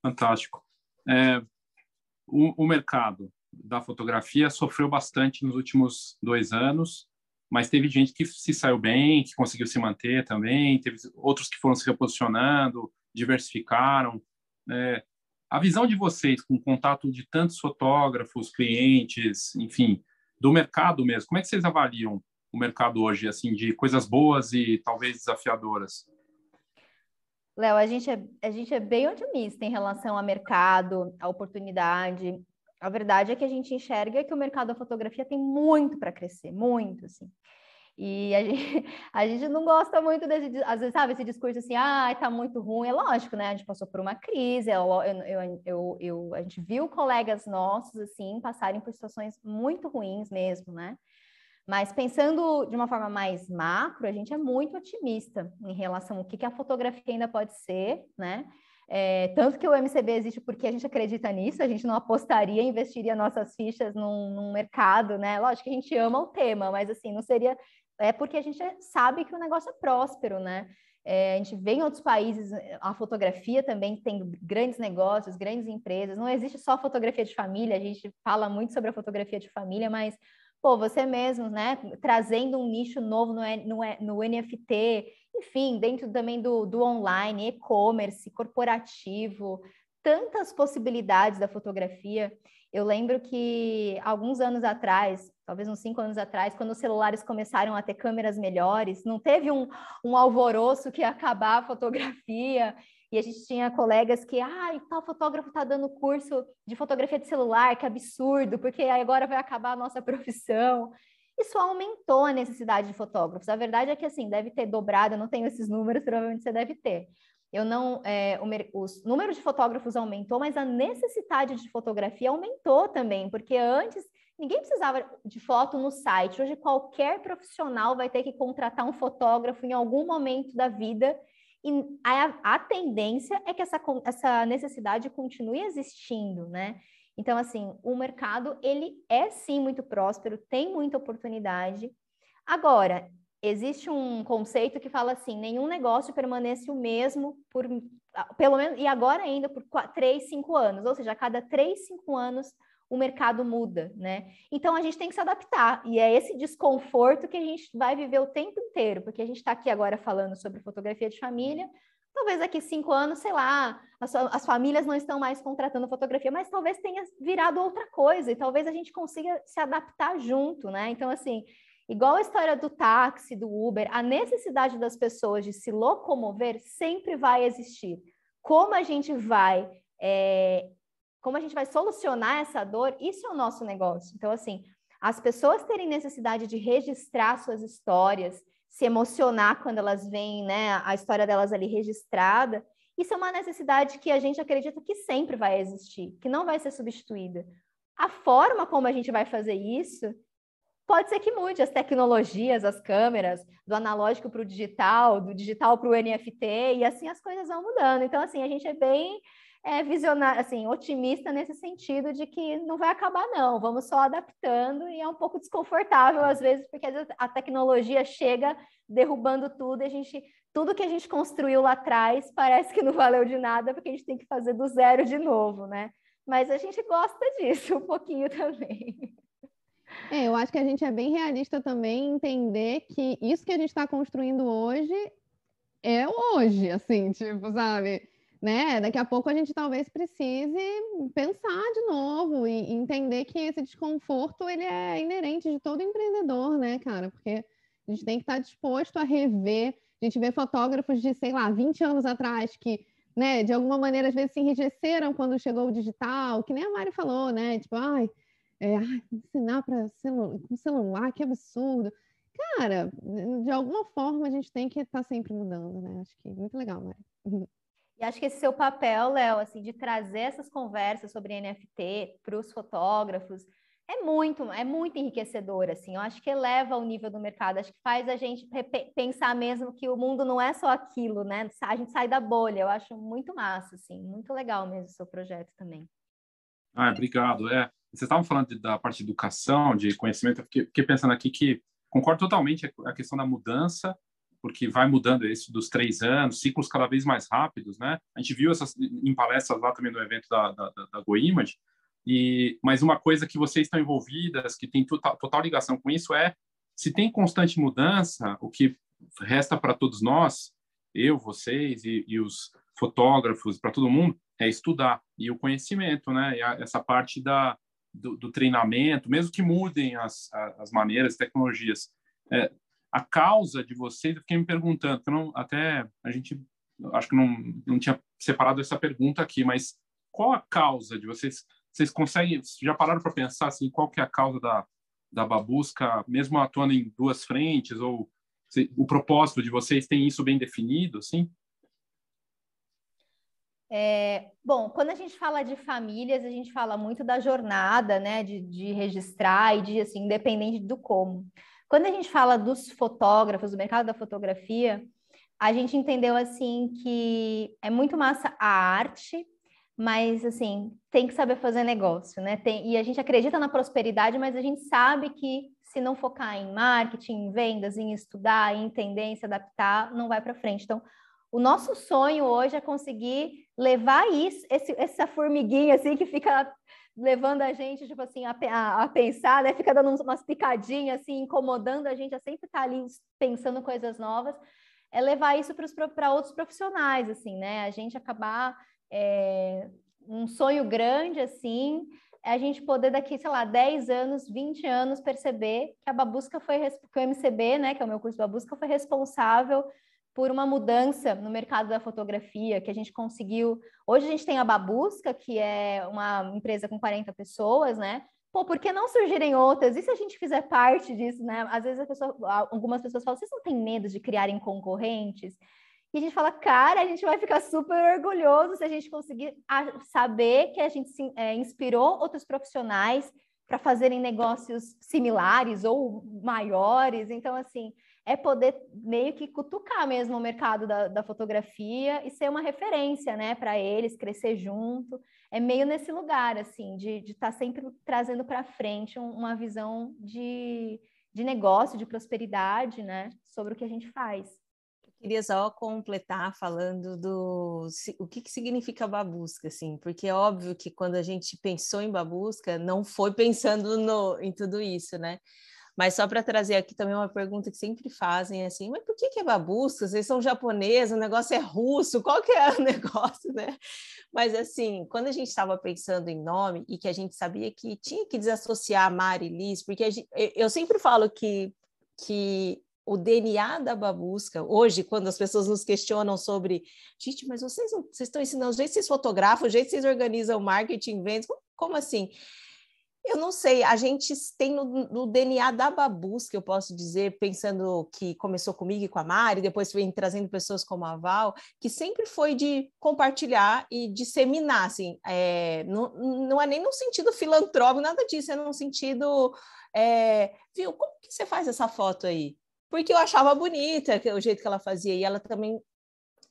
Fantástico. É, o, o mercado da fotografia sofreu bastante nos últimos dois anos, mas teve gente que se saiu bem, que conseguiu se manter também, teve outros que foram se reposicionando, diversificaram. É, a visão de vocês, com contato de tantos fotógrafos, clientes, enfim, do mercado mesmo, como é que vocês avaliam o mercado hoje, assim, de coisas boas e talvez desafiadoras? Léo, a gente, é, a gente é bem otimista em relação ao mercado, à oportunidade. A verdade é que a gente enxerga que o mercado da fotografia tem muito para crescer, muito, assim. E a gente, [laughs] a gente não gosta muito desse, às vezes, sabe, esse discurso assim, ah, tá muito ruim. É lógico, né? A gente passou por uma crise, eu, eu, eu, eu, a gente viu colegas nossos, assim, passarem por situações muito ruins mesmo, né? Mas pensando de uma forma mais macro, a gente é muito otimista em relação ao que, que a fotografia ainda pode ser, né? É, tanto que o MCB existe porque a gente acredita nisso, a gente não apostaria, investiria nossas fichas num, num, mercado, né? Lógico que a gente ama o tema, mas assim, não seria. É porque a gente sabe que o negócio é próspero, né? É, a gente vê em outros países, a fotografia também tem grandes negócios, grandes empresas. Não existe só fotografia de família, a gente fala muito sobre a fotografia de família, mas pô, você mesmo, né, trazendo um nicho novo no, no, no NFT, enfim, dentro também do, do online, e-commerce, corporativo, tantas possibilidades da fotografia. Eu lembro que alguns anos atrás, talvez uns cinco anos atrás, quando os celulares começaram a ter câmeras melhores, não teve um, um alvoroço que ia acabar a fotografia e a gente tinha colegas que, ah, tal fotógrafo está dando curso de fotografia de celular, que absurdo, porque agora vai acabar a nossa [laughs] profissão. Isso aumentou a necessidade de fotógrafos. A verdade é que, assim, deve ter dobrado, eu não tenho esses números, provavelmente você deve ter. Eu não, é, o, os números de fotógrafos aumentou, mas a necessidade de fotografia aumentou também, porque antes ninguém precisava de foto no site. Hoje qualquer profissional vai ter que contratar um fotógrafo em algum momento da vida e a, a tendência é que essa, essa necessidade continue existindo, né? Então, assim, o mercado, ele é sim muito próspero, tem muita oportunidade. Agora, existe um conceito que fala assim, nenhum negócio permanece o mesmo por, pelo menos, e agora ainda por três, cinco anos, ou seja, a cada três, cinco anos o mercado muda, né? Então a gente tem que se adaptar, e é esse desconforto que a gente vai viver o tempo inteiro, porque a gente está aqui agora falando sobre fotografia de família, talvez daqui cinco anos, sei lá, as, as, famílias não estão mais contratando fotografia, mas talvez tenha virado outra coisa, e talvez a gente consiga se adaptar junto, né? Então, assim, igual a história do táxi, do Uber, a necessidade das pessoas de se locomover sempre vai existir. Como a gente vai é, como a gente vai solucionar essa dor, isso é o nosso negócio. Então, assim, as pessoas terem necessidade de registrar suas histórias, se emocionar quando elas veem né, a história delas ali registrada, isso é uma necessidade que a gente acredita que sempre vai existir, que não vai ser substituída. A forma como a gente vai fazer isso pode ser que mude as tecnologias, as câmeras, do analógico para o digital, do digital para o NFT, e assim as coisas vão mudando. Então, assim, a gente é bem é, visionário, assim, otimista nesse sentido de que não vai acabar, não. Vamos só adaptando e é um pouco desconfortável às vezes, porque a tecnologia chega derrubando tudo e a gente tudo que a gente construiu lá atrás parece que não valeu de nada porque a gente tem que fazer do zero de novo, né? Mas a gente gosta disso um pouquinho [laughs] também. É, eu acho que a gente é bem realista também entender que isso que a gente está construindo hoje é hoje, assim, tipo, sabe? Né? Daqui a pouco a gente talvez precise pensar de novo e entender que esse desconforto ele é inerente de todo empreendedor, né, cara? Porque a gente tem que estar disposto a rever. A gente vê fotógrafos de, sei lá, 20 anos atrás que, né, de alguma maneira, às vezes se enrijeceram quando chegou o digital, que nem a Mari falou, né? Tipo, ai, é, ai ensinar para celu com celular, que absurdo. Cara, de alguma forma a gente tem que estar sempre mudando, né? Acho que muito legal, Mari. [laughs] E acho que esse seu papel, Léo, assim, de trazer essas conversas sobre NFT para os fotógrafos, é muito, é muito enriquecedor, assim. Eu acho que eleva o nível do mercado, acho que faz a gente pensar mesmo que o mundo não é só aquilo, né? A gente sai da bolha. Eu acho muito massa, assim, muito legal mesmo o seu projeto também. Ah, obrigado. É, vocês estavam falando de, da parte de educação, de conhecimento. Eu fiquei, fiquei pensando aqui que concordo totalmente a questão da mudança, porque vai mudando esse dos três anos, ciclos cada vez mais rápidos, né? A gente viu essas em palestras lá também no evento da, da, da GoImage, e, mas uma coisa que vocês estão envolvidas, que tem total, total ligação com isso, é se tem constante mudança, o que resta para todos nós, eu, vocês e, e os fotógrafos, para todo mundo, é estudar. E o conhecimento, né? A, essa parte da, do, do, treinamento, mesmo que mudem as, as maneiras, as tecnologias. É, a causa de vocês, eu fiquei me perguntando, não, até a gente, acho que não, não tinha separado essa pergunta aqui, mas qual a causa de vocês? Vocês conseguem, já pararam para pensar assim, qual que é a causa da, da babusca, mesmo atuando em duas frentes, ou se, o propósito de vocês tem isso bem definido, assim? É, bom, quando a gente fala de famílias, a gente fala muito da jornada, né, de, de registrar e de, assim, independente do como. Quando a gente fala dos fotógrafos, do mercado da fotografia, a gente entendeu, assim, que é muito massa a arte, mas assim, tem que saber fazer negócio, né? Tem, e a gente acredita na prosperidade, mas a gente sabe que se não focar em marketing, em vendas, em estudar, em entender, se adaptar, não vai para frente. Então, o nosso sonho hoje é conseguir levar isso, esse, essa formiguinha assim que fica levando a gente, tipo assim, a, a, a, pensar, né? Fica dando umas picadinhas, assim, incomodando a gente a sempre estar tá ali pensando coisas novas, é levar isso para outros profissionais, assim, né? A gente acabar é, um sonho grande, assim, é a gente poder daqui, sei lá, 10 anos, 20 anos, perceber que a Babusca foi, que o MCB, né, que é o meu curso Babusca, foi responsável por uma mudança no mercado da fotografia, que a gente conseguiu... Hoje a gente tem a Babusca, que é uma empresa com 40 pessoas, né? Pô, por que não surgirem outras? E se a gente fizer parte disso, né? Às vezes pessoa, algumas pessoas falam, vocês não têm medo de criarem concorrentes? E a gente fala, cara, a gente vai ficar super orgulhoso se a gente conseguir saber que a gente se, é, inspirou outros profissionais para fazerem negócios similares ou maiores. Então, assim, é poder meio que cutucar mesmo o mercado da, da fotografia e ser uma referência, né, para eles, crescer junto. É meio nesse lugar, assim, de estar tá sempre trazendo para frente uma visão de, de negócio, de prosperidade, né, sobre o que a gente faz queria só completar falando do o que, que significa babusca, assim, porque é óbvio que quando a gente pensou em babusca, não foi [laughs] pensando no, em tudo isso, né? Mas só para trazer aqui também uma pergunta que sempre fazem, assim, mas por que, que é babusca? Vocês são japoneses, o negócio é russo, qual que é o [laughs] negócio, né? Mas assim, quando a gente estava pensando em nome e que a gente sabia que tinha que desassociar Mari e Liz, porque gente, eu sempre falo que que o DNA da babusca, hoje, quando as pessoas nos questionam sobre, gente, mas vocês, vocês estão ensinando o jeito que vocês fotografam, o jeito que vocês organizam marketing, vendas, como, como assim? Eu não sei, a gente tem no, no, DNA da Babusca, eu posso dizer, pensando que começou comigo e com a Mari, depois vem trazendo pessoas como a Val, que sempre foi de compartilhar e disseminar, assim, é, não, não é nem no sentido filantrópico, nada disso, é no sentido, é, viu, como que você faz essa foto aí? Porque eu achava bonita o jeito que ela fazia, e ela também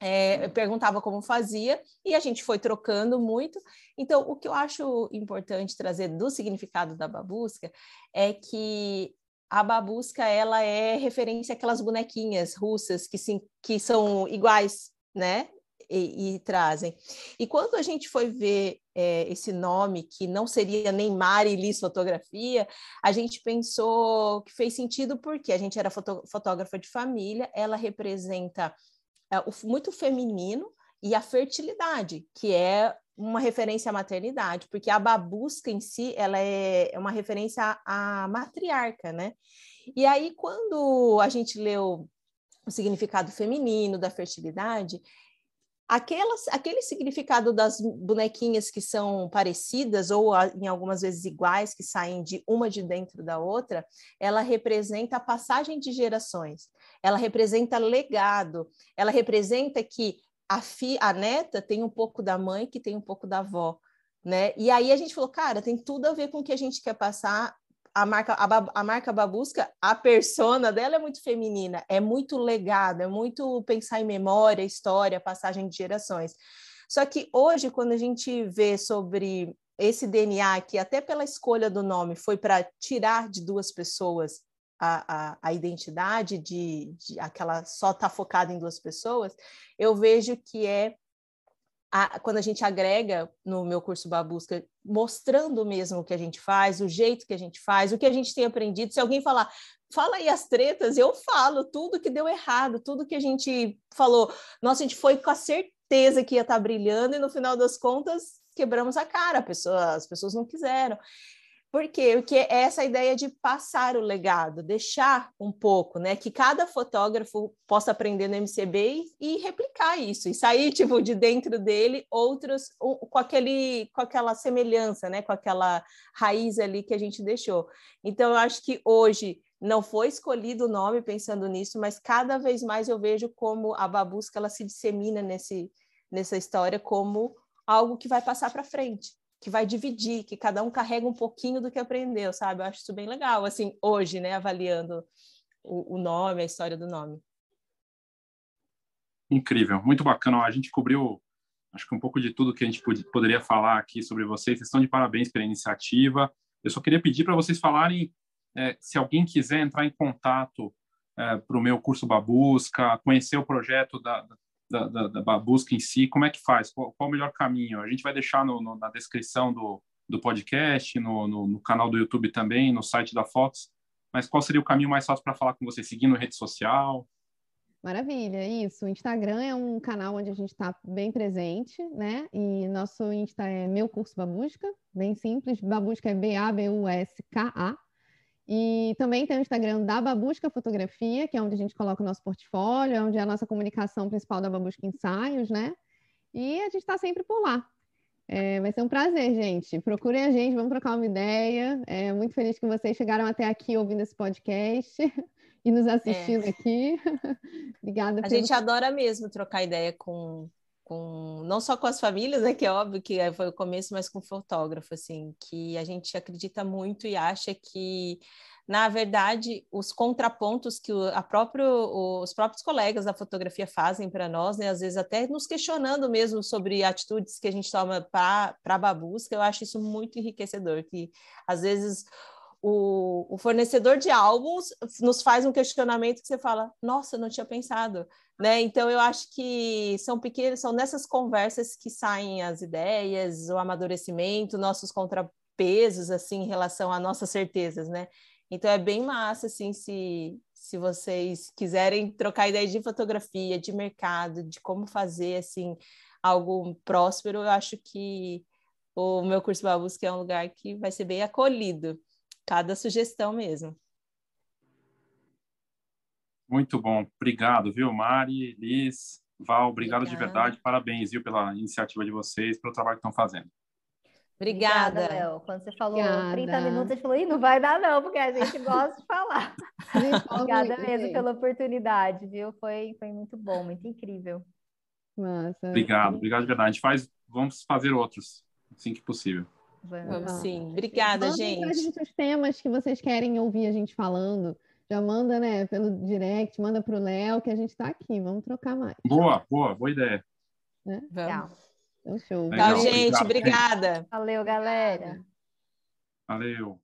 é, perguntava como fazia e a gente foi trocando muito. Então, o que eu acho importante trazer do significado da babusca é que a babusca ela é referência àquelas bonequinhas russas que, que são iguais, né? E, e, trazem. E quando a gente foi ver é, esse nome, que não seria Neymar e Liz Fotografia, a gente pensou que fez sentido porque a gente era foto, fotógrafa de família, ela representa é, o, muito feminino e a fertilidade, que é uma referência à maternidade, porque a babusca em si, ela é, é uma referência à, à matriarca, né? E aí, quando a gente leu o significado feminino da fertilidade, aquelas, aquele significado das bonequinhas que são parecidas ou em algumas vezes iguais, que saem de uma de dentro da outra, ela representa a passagem de gerações, ela representa legado, ela representa que a, fi, a neta tem um pouco da mãe que tem um pouco da avó. Né? E aí a gente falou, cara, tem tudo a ver com o que a gente quer passar a marca, a, a, marca Babusca, a persona dela é muito feminina, é muito legado, é muito pensar em memória, história, passagem de gerações. Só que hoje, quando a gente vê sobre esse DNA, que até pela escolha do nome foi para tirar de duas pessoas a, a, a identidade de, de aquela só estar tá focada em duas pessoas, eu vejo que é a, quando a gente agrega no meu curso Babusca, mostrando mesmo o que a gente faz, o jeito que a gente faz, o que a gente tem aprendido. Se alguém falar, fala aí as tretas, eu falo tudo que deu errado, tudo que a gente falou. Nossa, a gente foi com a certeza que ia estar tá brilhando e no final das contas quebramos a cara, pessoa, as pessoas não quiseram. Por quê? Porque é essa ideia de passar o legado, deixar um pouco, né? Que cada fotógrafo possa aprender no MCB e, e replicar isso, e sair, tipo, de dentro dele outros com, aquele, com aquela semelhança, né? Com aquela raiz ali que a gente deixou. Então, eu acho que hoje não foi escolhido o nome pensando nisso, mas cada vez mais eu vejo como a babusca ela se dissemina nesse, nessa história como algo que vai passar para frente que vai dividir, que cada um carrega um pouquinho do que aprendeu, sabe? Eu acho isso bem legal, assim, hoje, né, avaliando o, o nome, a história do nome. Incrível, muito bacana. A gente cobriu, acho que um pouco de tudo que a gente poderia falar aqui sobre vocês. Vocês estão de parabéns pela iniciativa. Eu só queria pedir para vocês falarem, é, se alguém quiser entrar em contato é, para o meu curso Babusca, conhecer o projeto da, da, da, da, busca em si, como é que faz? Qual, qual o melhor caminho? A gente vai deixar no, no, na descrição do, do podcast, no, no, no, canal do YouTube também, no site da Fox. Mas qual seria o caminho mais fácil para falar com você? Seguindo rede social? Maravilha, isso. O Instagram é um canal onde a gente está bem presente, né? E nosso Insta é Meu Curso Babusca, bem simples. Babusca é B-A-B-U-S-K-A. E também tem o Instagram da Babusca Fotografia, que é onde a gente coloca o nosso portfólio, é onde é a nossa comunicação principal da Babusca Ensaios, né? E a gente está sempre por lá. É, vai ser um prazer, gente. Procurem a gente, vamos trocar uma ideia. É muito feliz que vocês chegaram até aqui ouvindo esse podcast [laughs] e nos assistindo é. aqui. [laughs] Obrigada. A pelo... gente adora mesmo trocar ideia com, com não só com as famílias, né, que é óbvio que foi o começo, mas com fotógrafo, assim, que a gente acredita muito e acha que na verdade, os contrapontos que a próprio, os próprios colegas da fotografia fazem para nós, né, às vezes até nos questionando mesmo sobre atitudes que a gente toma para a babusca, eu acho isso muito enriquecedor, que às vezes o, o, fornecedor de álbuns nos faz um questionamento que você fala, nossa, não tinha pensado, né? Então eu acho que são pequenas, são nessas conversas que saem as ideias, o amadurecimento, nossos contrapesos assim em relação a nossas certezas, né? Então é bem massa assim se se vocês quiserem trocar ideias de fotografia, de mercado, de como fazer assim algo próspero, eu acho que o meu curso Babusca é um lugar que vai ser bem acolhido cada sugestão mesmo. Muito bom. Obrigado, viu, Mari, Liz, Val, obrigado Obrigada. de verdade. Parabéns, viu, pela iniciativa de vocês, pelo trabalho que estão fazendo. Obrigada. Léo. Quando você falou Obrigada. 30 minutos, a gente falou, Ih, não vai dar não, porque a gente [laughs] gosta de falar. Obrigada mesmo pela oportunidade, viu? Foi, foi muito bom, muito incrível. Massa. Obrigado, obrigado de verdade. A gente faz, vamos fazer outros, assim que possível. Vamos. Vamos sim. Obrigada, Mandem gente. gente os temas que vocês querem ouvir a gente falando. Já manda, né, pelo direct, manda pro Léo, que a gente tá aqui. Vamos trocar mais. Boa, boa, boa ideia. Vamos. Tchau. Então, show. Legal, Tchau, gente. obrigado. Obrigada. Valeu, galera. Valeu.